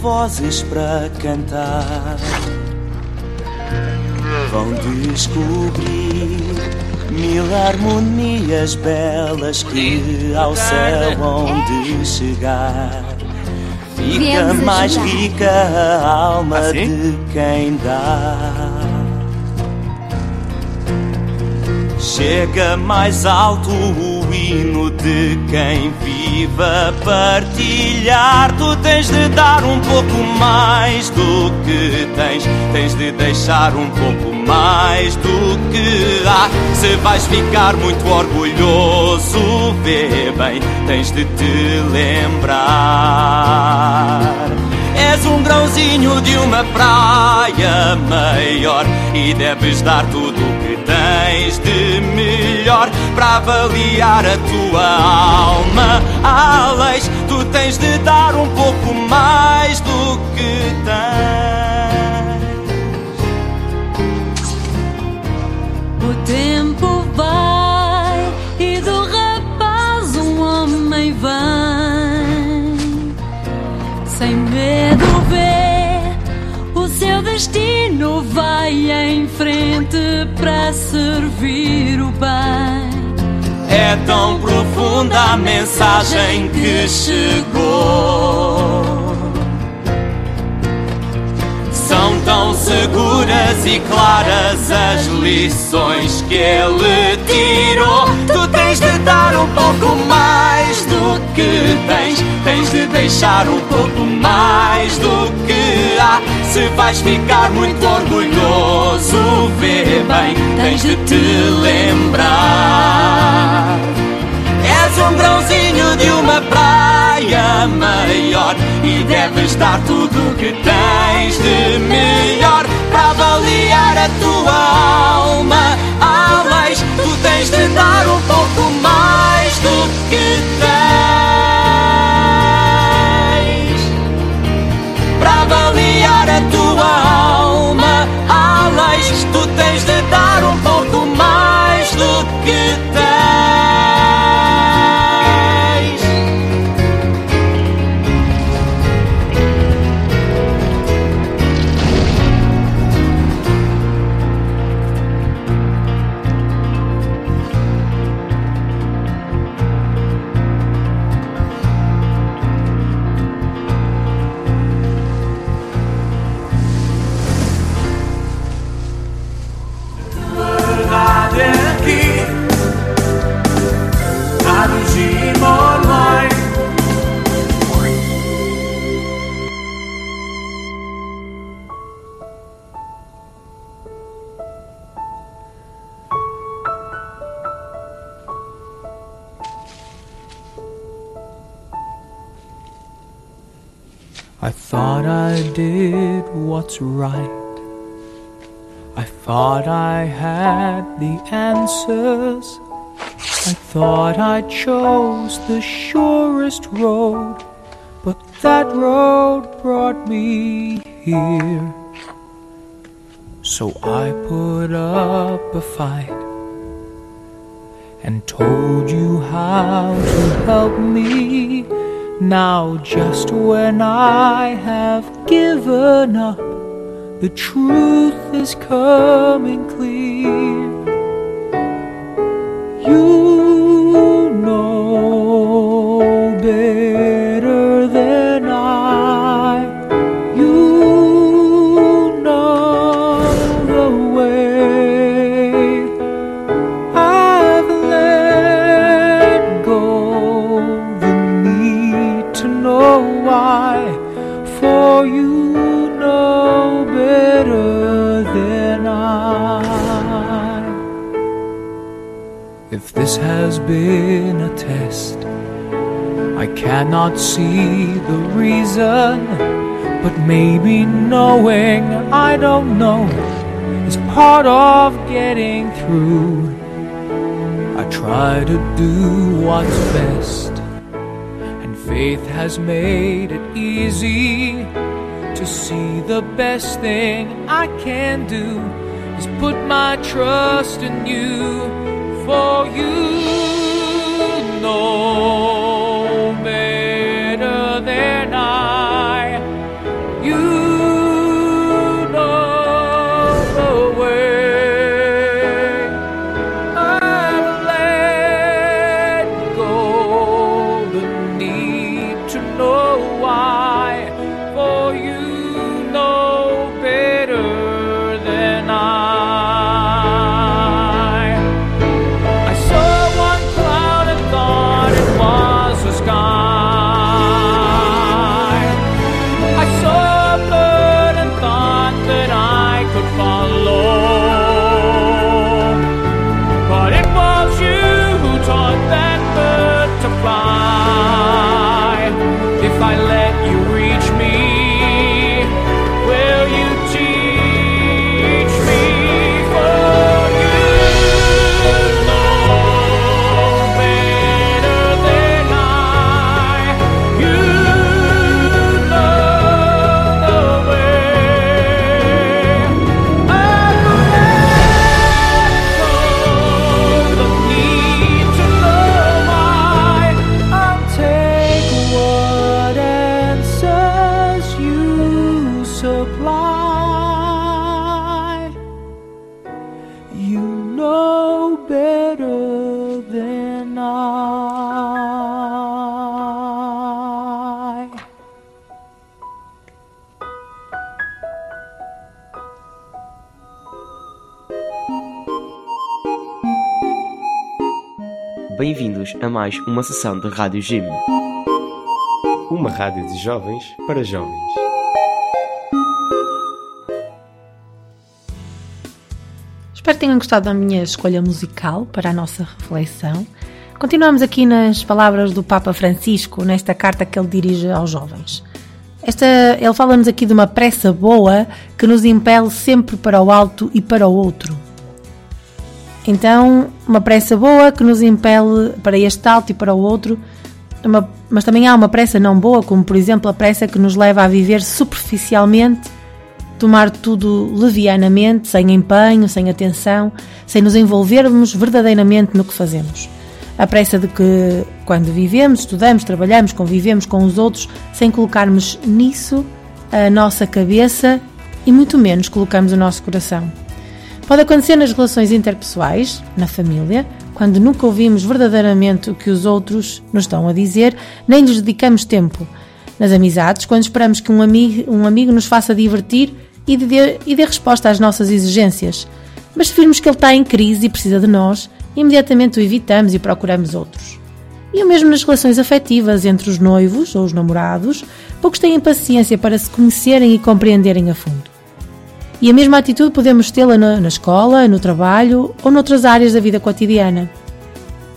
S19: Vozes para cantar, vão descobrir mil harmonias belas que ao céu hão de chegar. Fica mais rica a alma de quem dá. Chega mais alto o hino de quem vive a partilhar. Tu tens de dar um pouco mais do que tens, tens de deixar um pouco mais do que há. Se vais ficar muito orgulhoso, vê bem, tens de te lembrar. És um grãozinho de uma praia maior e deves dar tudo o que tens de melhor para avaliar a tua alma. Leis, tu tens de dar um pouco mais do que tens.
S4: O tempo vai e do rapaz um homem vem, sem medo seu destino vai em frente para servir o bem.
S19: É tão profunda a mensagem que chegou. São tão seguras e claras as lições que ele tirou. Tu tens de dar um pouco mais do que tens, tens de deixar um pouco mais do que há. Se vais ficar muito orgulhoso, vê bem, tens de te lembrar. És um grãozinho de uma praia maior e deves dar tudo o que tens de melhor para avaliar a tua alma. Além, tu tens de dar um pouco mais do que tens para avaliar a tua alma. Além, tu tens de dar um pouco mais do que tens.
S20: I thought I did what's right. I thought I had the answers. I thought I chose the surest road, but that road brought me here. So I put up a fight and told you how to help me. Now, just when I have given up, the truth is coming clear. Has been a test, I cannot see the reason, but maybe knowing I don't know is part of getting through. I try to do what's best, and faith has made it easy to see the best thing I can do is put my trust in you. For you know
S18: mais uma sessão de Rádio Jim. Uma rádio de jovens para jovens.
S2: Espero que tenham gostado da minha escolha musical para a nossa reflexão. Continuamos aqui nas palavras do Papa Francisco, nesta carta que ele dirige aos jovens. Esta, ele fala-nos aqui de uma pressa boa que nos impele sempre para o alto e para o outro. Então, uma pressa boa que nos impele para este alto e para o outro, uma, mas também há uma pressa não boa, como por exemplo a pressa que nos leva a viver superficialmente, tomar tudo levianamente, sem empenho, sem atenção, sem nos envolvermos verdadeiramente no que fazemos. A pressa de que, quando vivemos, estudamos, trabalhamos, convivemos com os outros, sem colocarmos nisso a nossa cabeça e muito menos colocamos o nosso coração. Pode acontecer nas relações interpessoais, na família, quando nunca ouvimos verdadeiramente o que os outros nos estão a dizer, nem lhes dedicamos tempo. Nas amizades, quando esperamos que um amigo, um amigo nos faça divertir e dê, e dê resposta às nossas exigências. Mas se virmos que ele está em crise e precisa de nós, imediatamente o evitamos e procuramos outros. E o mesmo nas relações afetivas entre os noivos ou os namorados, poucos têm paciência para se conhecerem e compreenderem a fundo. E a mesma atitude podemos tê-la na, na escola, no trabalho ou noutras áreas da vida cotidiana.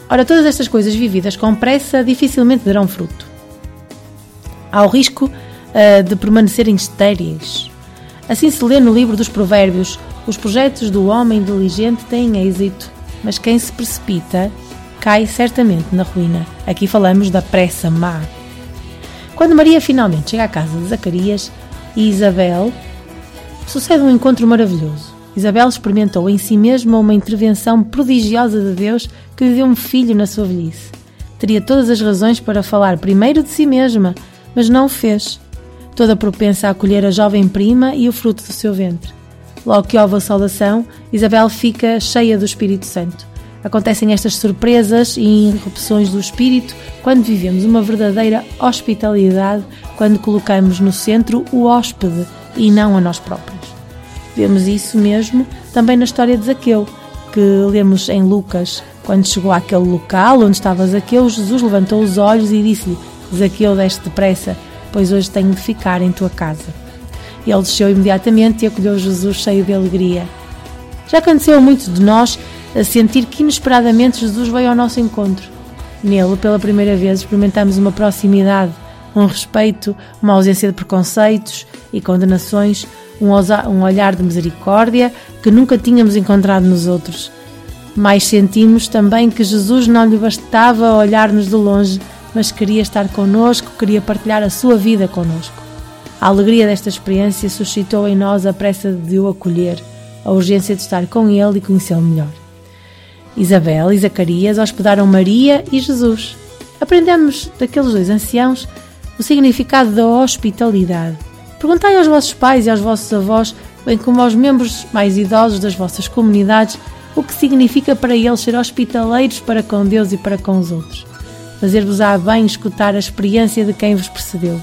S2: Ora, todas estas coisas vividas com pressa dificilmente darão fruto. Há o risco uh, de permanecerem estéreis. Assim se lê no livro dos Provérbios: os projetos do homem diligente têm êxito, mas quem se precipita cai certamente na ruína. Aqui falamos da pressa má. Quando Maria finalmente chega à casa de Zacarias e Isabel, sucede um encontro maravilhoso. Isabel experimentou em si mesma uma intervenção prodigiosa de Deus que lhe deu um filho na sua velhice. Teria todas as razões para falar primeiro de si mesma, mas não o fez. Toda propensa a acolher a jovem prima e o fruto do seu ventre. Logo que houve a saudação, Isabel fica cheia do Espírito Santo. Acontecem estas surpresas e irrupções do espírito quando vivemos uma verdadeira hospitalidade, quando colocamos no centro o hóspede e não a nós próprios. Vemos isso mesmo também na história de Zaqueu, que lemos em Lucas. Quando chegou àquele local onde estava Zaqueu, Jesus levantou os olhos e disse-lhe: Zaqueu, desce depressa, pois hoje tenho de ficar em tua casa. Ele desceu imediatamente e acolheu Jesus cheio de alegria. Já aconteceu a muitos de nós a sentir que inesperadamente Jesus veio ao nosso encontro. Nele, pela primeira vez, experimentamos uma proximidade, um respeito, uma ausência de preconceitos e condenações, um olhar de misericórdia que nunca tínhamos encontrado nos outros. Mais sentimos também que Jesus não lhe bastava olhar-nos de longe, mas queria estar conosco, queria partilhar a sua vida conosco. A alegria desta experiência suscitou em nós a pressa de o acolher, a urgência de estar com ele e conhecê-lo melhor. Isabel e Zacarias hospedaram Maria e Jesus. Aprendemos daqueles dois anciãos o significado da hospitalidade. Perguntai aos vossos pais e aos vossos avós, bem como aos membros mais idosos das vossas comunidades, o que significa para eles ser hospitaleiros para com Deus e para com os outros. Fazer-vos-á bem escutar a experiência de quem vos precedeu.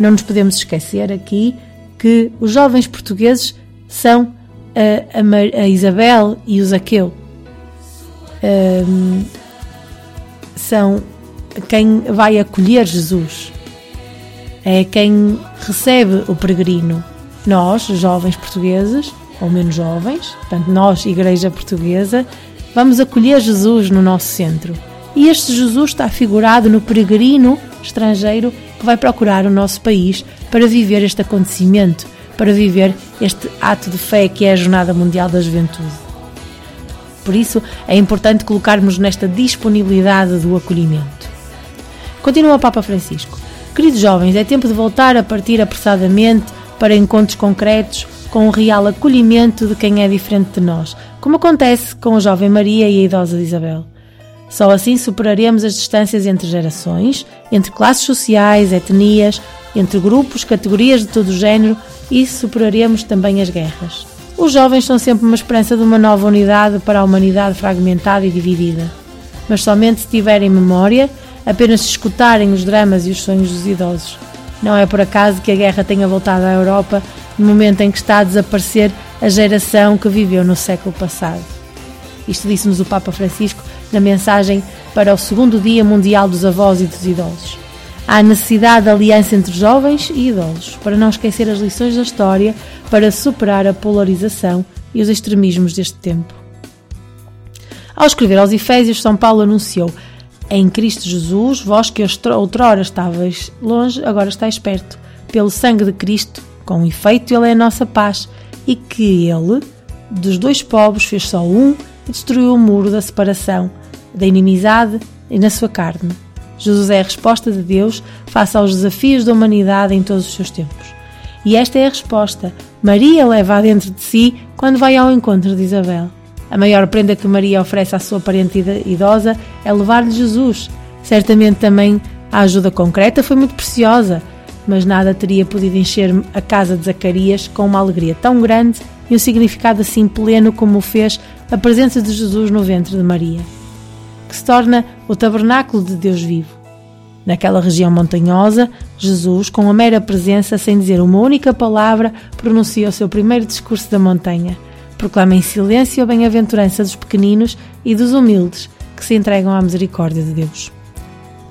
S2: Não nos podemos esquecer aqui que os jovens portugueses são a, a, a Isabel e o Zaqueu. Um, são quem vai acolher Jesus. É quem recebe o peregrino. Nós, jovens portugueses, ou menos jovens, portanto, nós, Igreja Portuguesa, vamos acolher Jesus no nosso centro. E este Jesus está figurado no peregrino estrangeiro que vai procurar o nosso país para viver este acontecimento, para viver este ato de fé que é a Jornada Mundial da Juventude. Por isso, é importante colocarmos nesta disponibilidade do acolhimento. Continua o Papa Francisco. Queridos jovens, é tempo de voltar a partir apressadamente para encontros concretos com o real acolhimento de quem é diferente de nós, como acontece com a jovem Maria e a idosa Isabel. Só assim superaremos as distâncias entre gerações, entre classes sociais, etnias, entre grupos, categorias de todo o género e superaremos também as guerras. Os jovens são sempre uma esperança de uma nova unidade para a humanidade fragmentada e dividida. Mas somente se tiverem memória, apenas se escutarem os dramas e os sonhos dos idosos. Não é por acaso que a guerra tenha voltado à Europa no momento em que está a desaparecer a geração que viveu no século passado. Isto disse-nos o Papa Francisco na mensagem para o segundo Dia Mundial dos Avós e dos Idosos. Há necessidade de aliança entre jovens e idosos, para não esquecer as lições da história, para superar a polarização e os extremismos deste tempo. Ao escrever aos Efésios, São Paulo anunciou: Em Cristo Jesus, vós que outrora estavais longe, agora estáis perto. Pelo sangue de Cristo, com efeito, Ele é a nossa paz, e que Ele, dos dois povos, fez só um e destruiu o muro da separação, da inimizade e na sua carne. Jesus é a resposta de Deus face aos desafios da humanidade em todos os seus tempos. E esta é a resposta. Maria leva dentro de si quando vai ao encontro de Isabel. A maior prenda que Maria oferece à sua parente idosa é levar-lhe Jesus. Certamente também a ajuda concreta foi muito preciosa, mas nada teria podido encher a casa de Zacarias com uma alegria tão grande e um significado assim pleno como o fez a presença de Jesus no ventre de Maria, que se torna o tabernáculo de Deus vivo. Naquela região montanhosa, Jesus, com a mera presença, sem dizer uma única palavra, pronuncia o seu primeiro discurso da montanha. Proclama em silêncio a bem-aventurança dos pequeninos e dos humildes que se entregam à misericórdia de Deus.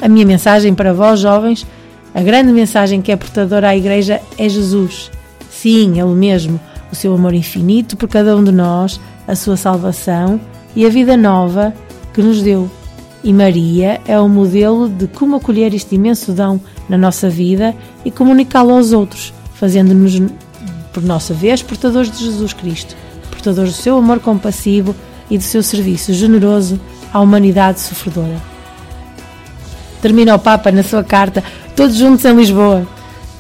S2: A minha mensagem para vós, jovens, a grande mensagem que é portadora à Igreja é Jesus. Sim, Ele mesmo, o seu amor infinito por cada um de nós, a sua salvação e a vida nova que nos deu. E Maria é o modelo de como acolher este imenso dom na nossa vida e comunicá-lo aos outros, fazendo-nos, por nossa vez, portadores de Jesus Cristo, portadores do seu amor compassivo e do seu serviço generoso à humanidade sofredora. Termina o Papa na sua carta, todos juntos em Lisboa.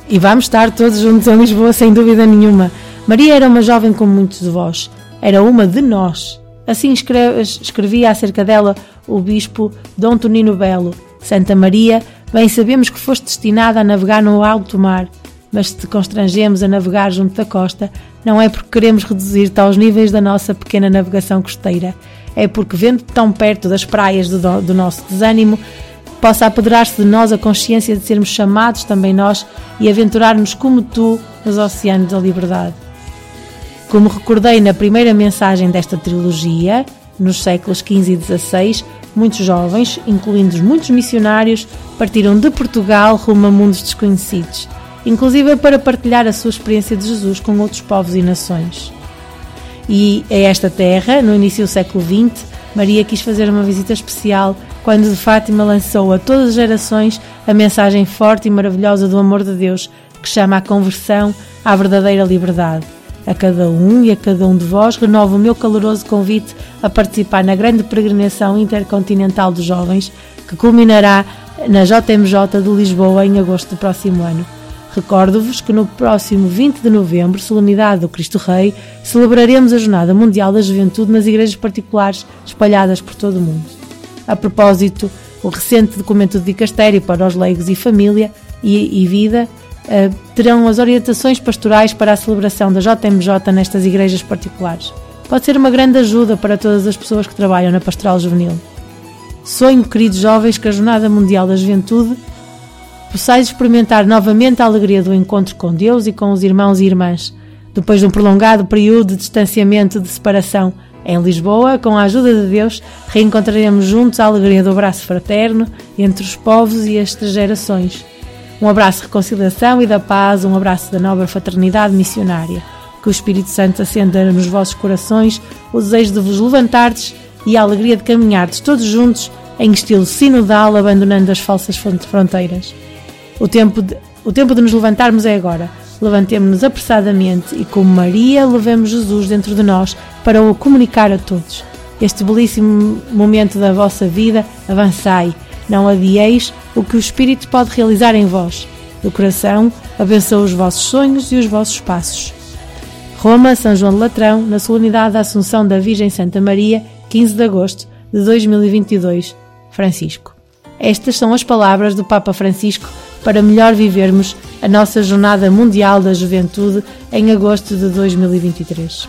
S2: E vamos estar todos juntos em Lisboa, sem dúvida nenhuma. Maria era uma jovem como muitos de vós, era uma de nós. Assim escrevia acerca dela o bispo Dom Tonino Belo. Santa Maria, bem sabemos que foste destinada a navegar no alto mar, mas se te constrangemos a navegar junto da costa, não é porque queremos reduzir-te aos níveis da nossa pequena navegação costeira, é porque, vendo tão perto das praias do, do nosso desânimo, possa apoderar-se de nós a consciência de sermos chamados também nós e aventurar-nos como tu nos oceanos da liberdade. Como recordei na primeira mensagem desta trilogia, nos séculos XV e XVI, muitos jovens, incluindo muitos missionários, partiram de Portugal rumo a mundos desconhecidos, inclusive para partilhar a sua experiência de Jesus com outros povos e nações. E a esta terra, no início do século XX, Maria quis fazer uma visita especial quando de Fátima lançou a todas as gerações a mensagem forte e maravilhosa do amor de Deus que chama à conversão à verdadeira liberdade. A cada um e a cada um de vós renovo o meu caloroso convite a participar na grande peregrinação intercontinental dos jovens que culminará na JMJ de Lisboa em agosto do próximo ano. Recordo-vos que no próximo 20 de novembro, solenidade do Cristo Rei, celebraremos a Jornada Mundial da Juventude nas igrejas particulares espalhadas por todo o mundo. A propósito, o recente documento de dicastério para os leigos e família e, e vida uh, terão as orientações pastorais para a celebração da JMJ nestas igrejas particulares. Pode ser uma grande ajuda para todas as pessoas que trabalham na pastoral juvenil. Sonho, queridos jovens, que a Jornada Mundial da Juventude possais experimentar novamente a alegria do encontro com Deus e com os irmãos e irmãs, depois de um prolongado período de distanciamento e de separação. Em Lisboa, com a ajuda de Deus, reencontraremos juntos a alegria do abraço fraterno entre os povos e as gerações. Um abraço de reconciliação e da paz, um abraço da nobre fraternidade missionária. Que o Espírito Santo acenda nos vossos corações o desejo de vos levantardes e a alegria de caminhardes todos juntos em estilo sinodal, abandonando as falsas fronteiras. O tempo de, o tempo de nos levantarmos é agora. Levantemos-nos apressadamente e, como Maria, levemos Jesus dentro de nós para o comunicar a todos. Este belíssimo momento da vossa vida, avançai, não adieis o que o Espírito pode realizar em vós. Do coração, abençoa os vossos sonhos e os vossos passos. Roma, São João de Latrão, na solenidade da Assunção da Virgem Santa Maria, 15 de agosto de 2022. Francisco. Estas são as palavras do Papa Francisco para melhor vivermos a nossa Jornada Mundial da Juventude em agosto de 2023.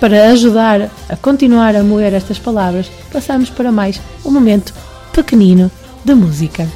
S2: Para ajudar a continuar a moer estas palavras, passamos para mais um momento pequenino de música.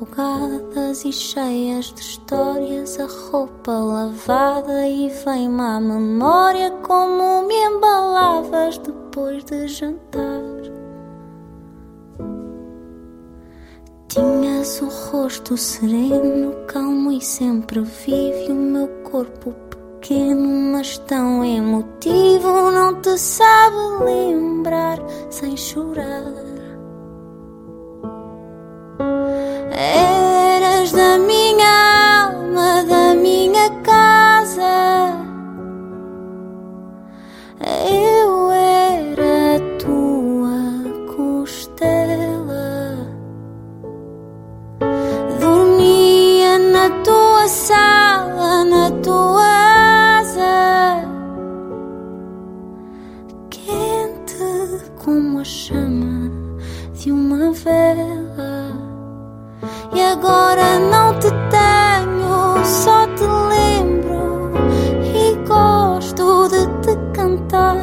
S4: Enrugadas e cheias de histórias, a roupa lavada e vem-me à memória como me embalavas depois de jantar. Tinhas o rosto sereno, calmo e sempre vivo, o meu corpo pequeno, mas tão emotivo, não te sabe lembrar sem chorar. Eras da minha alma, da minha casa. Eu era a tua costela. Dormia na tua sala, na tua asa. Quente como a chama de uma vela. E agora não te tenho, só te lembro e gosto de te cantar.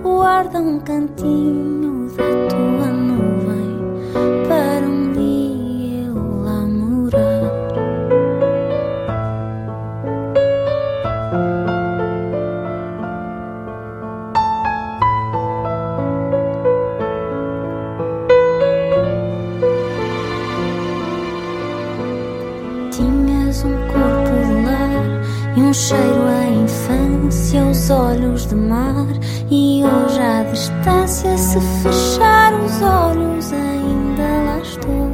S4: Guarda um cantinho da tua cheiro a infância, os olhos de mar. E hoje à distância, se fechar os olhos, ainda lá estou.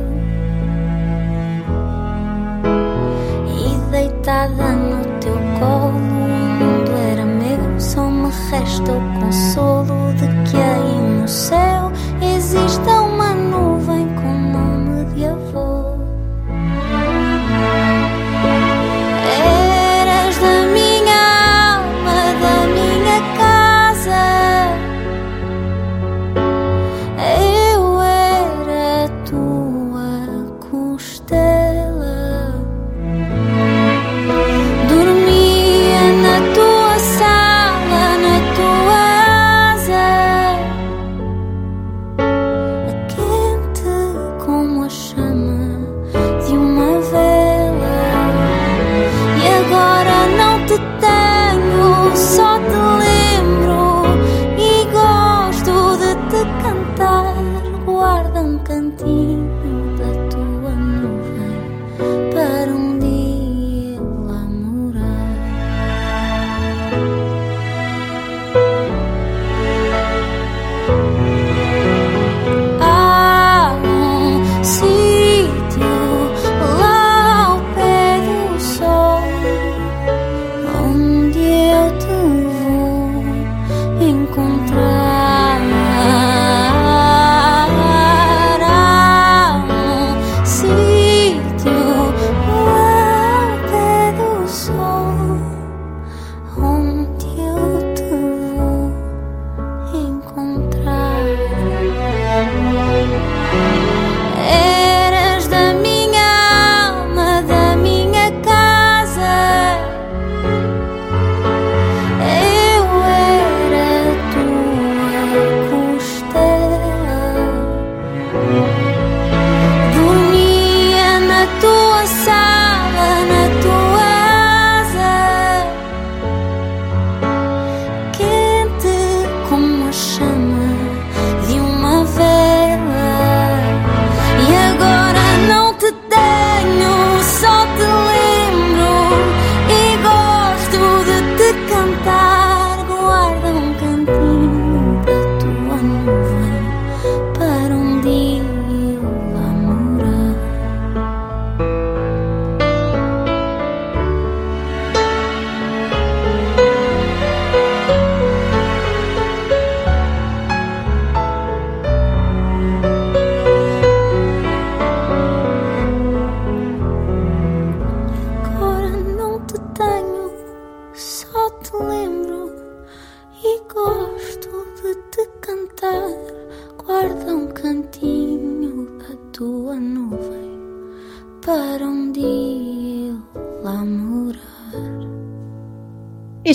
S4: E deitada no teu colo, o mundo era meu. Só me resta o consolo de que aí no céu exista uma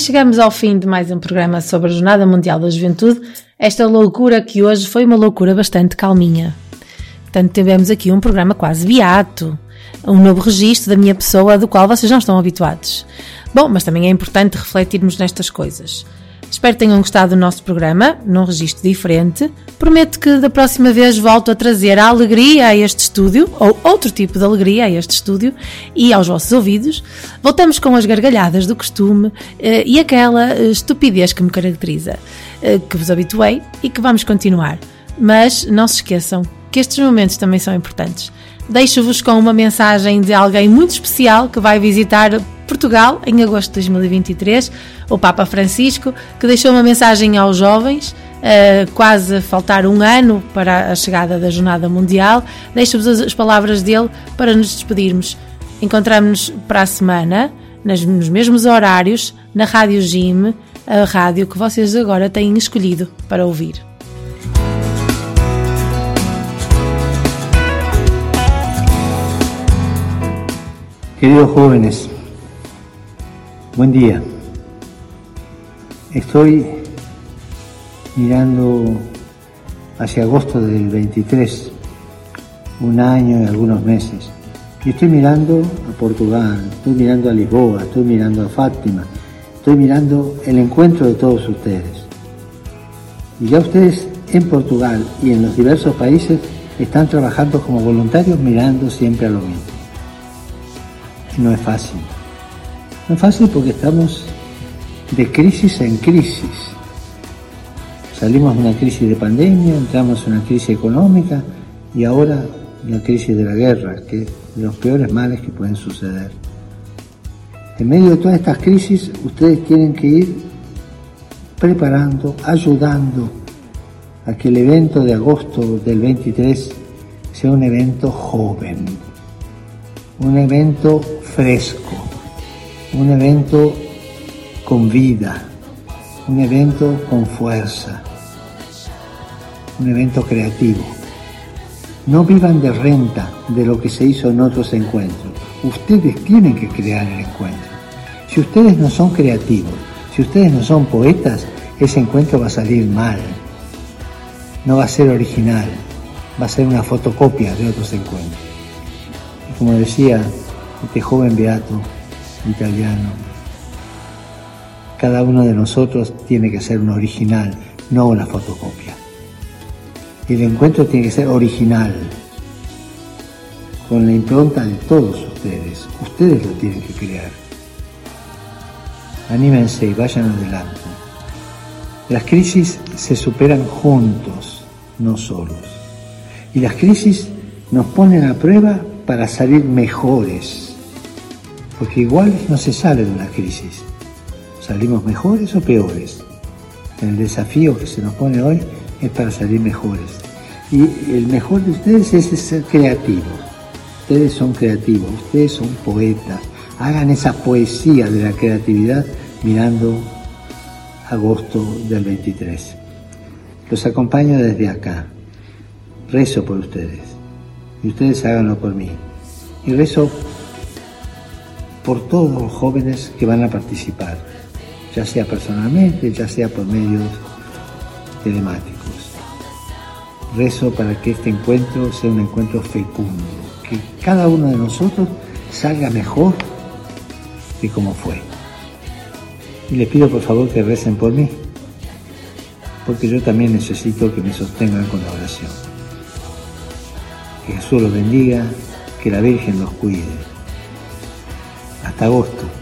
S2: chegamos ao fim de mais um programa sobre a Jornada Mundial da Juventude. Esta loucura que hoje foi uma loucura bastante calminha. Portanto, tivemos aqui um programa quase beato, um novo registro da minha pessoa do qual vocês não estão habituados. Bom, mas também é importante refletirmos nestas coisas. Espero que tenham gostado do nosso programa, num registro diferente. Prometo que da próxima vez volto a trazer a alegria a este estúdio, ou outro tipo de alegria a este estúdio e aos vossos ouvidos. Voltamos com as gargalhadas do costume eh, e aquela eh, estupidez que me caracteriza, eh, que vos habituei e que vamos continuar. Mas não se esqueçam que estes momentos também são importantes. Deixo-vos com uma mensagem de alguém muito especial que vai visitar Portugal em agosto de 2023, o Papa Francisco, que deixou uma mensagem aos jovens, uh, quase a faltar um ano para a chegada da Jornada Mundial. Deixo-vos as, as palavras dele para nos despedirmos. Encontramos-nos para a semana, nos mesmos horários, na Rádio Jim, a rádio que vocês agora têm escolhido para ouvir.
S21: Queridos jóvenes, buen día. Estoy mirando hacia agosto del 23, un año y algunos meses. Y estoy mirando a Portugal, estoy mirando a Lisboa, estoy mirando a Fátima, estoy mirando el encuentro de todos ustedes. Y ya ustedes en Portugal y en los diversos países están trabajando como voluntarios mirando siempre a lo mismo no es fácil. No es fácil porque estamos de crisis en crisis. Salimos de una crisis de pandemia, entramos en una crisis económica y ahora la crisis de la guerra, que es de los peores males que pueden suceder. En medio de todas estas crisis, ustedes tienen que ir preparando, ayudando a que el evento de agosto del 23 sea un evento joven, un evento fresco, un evento con vida, un evento con fuerza, un evento creativo. No vivan de renta de lo que se hizo en otros encuentros. Ustedes tienen que crear el encuentro. Si ustedes no son creativos, si ustedes no son poetas, ese encuentro va a salir mal. No va a ser original, va a ser una fotocopia de otros encuentros. Y como decía este joven beato italiano. Cada uno de nosotros tiene que ser un original, no una fotocopia. El encuentro tiene que ser original, con la impronta de todos ustedes. Ustedes lo tienen que crear. Anímense y vayan adelante. Las crisis se superan juntos, no solos. Y las crisis nos ponen a prueba para salir mejores. Porque igual no se sale de una crisis. Salimos mejores o peores. El desafío que se nos pone hoy es para salir mejores. Y el mejor de ustedes es ser creativos. Ustedes son creativos, ustedes son poetas. Hagan esa poesía de la creatividad mirando agosto del 23. Los acompaño desde acá. Rezo por ustedes. Y ustedes háganlo por mí. Y rezo por todos los jóvenes que van a participar, ya sea personalmente, ya sea por medios telemáticos. Rezo para que este encuentro sea un encuentro fecundo, que cada uno de nosotros salga mejor que como fue. Y les pido por favor que recen por mí, porque yo también necesito que me sostengan con la oración. Que Jesús los bendiga, que la Virgen los cuide. Hasta agosto.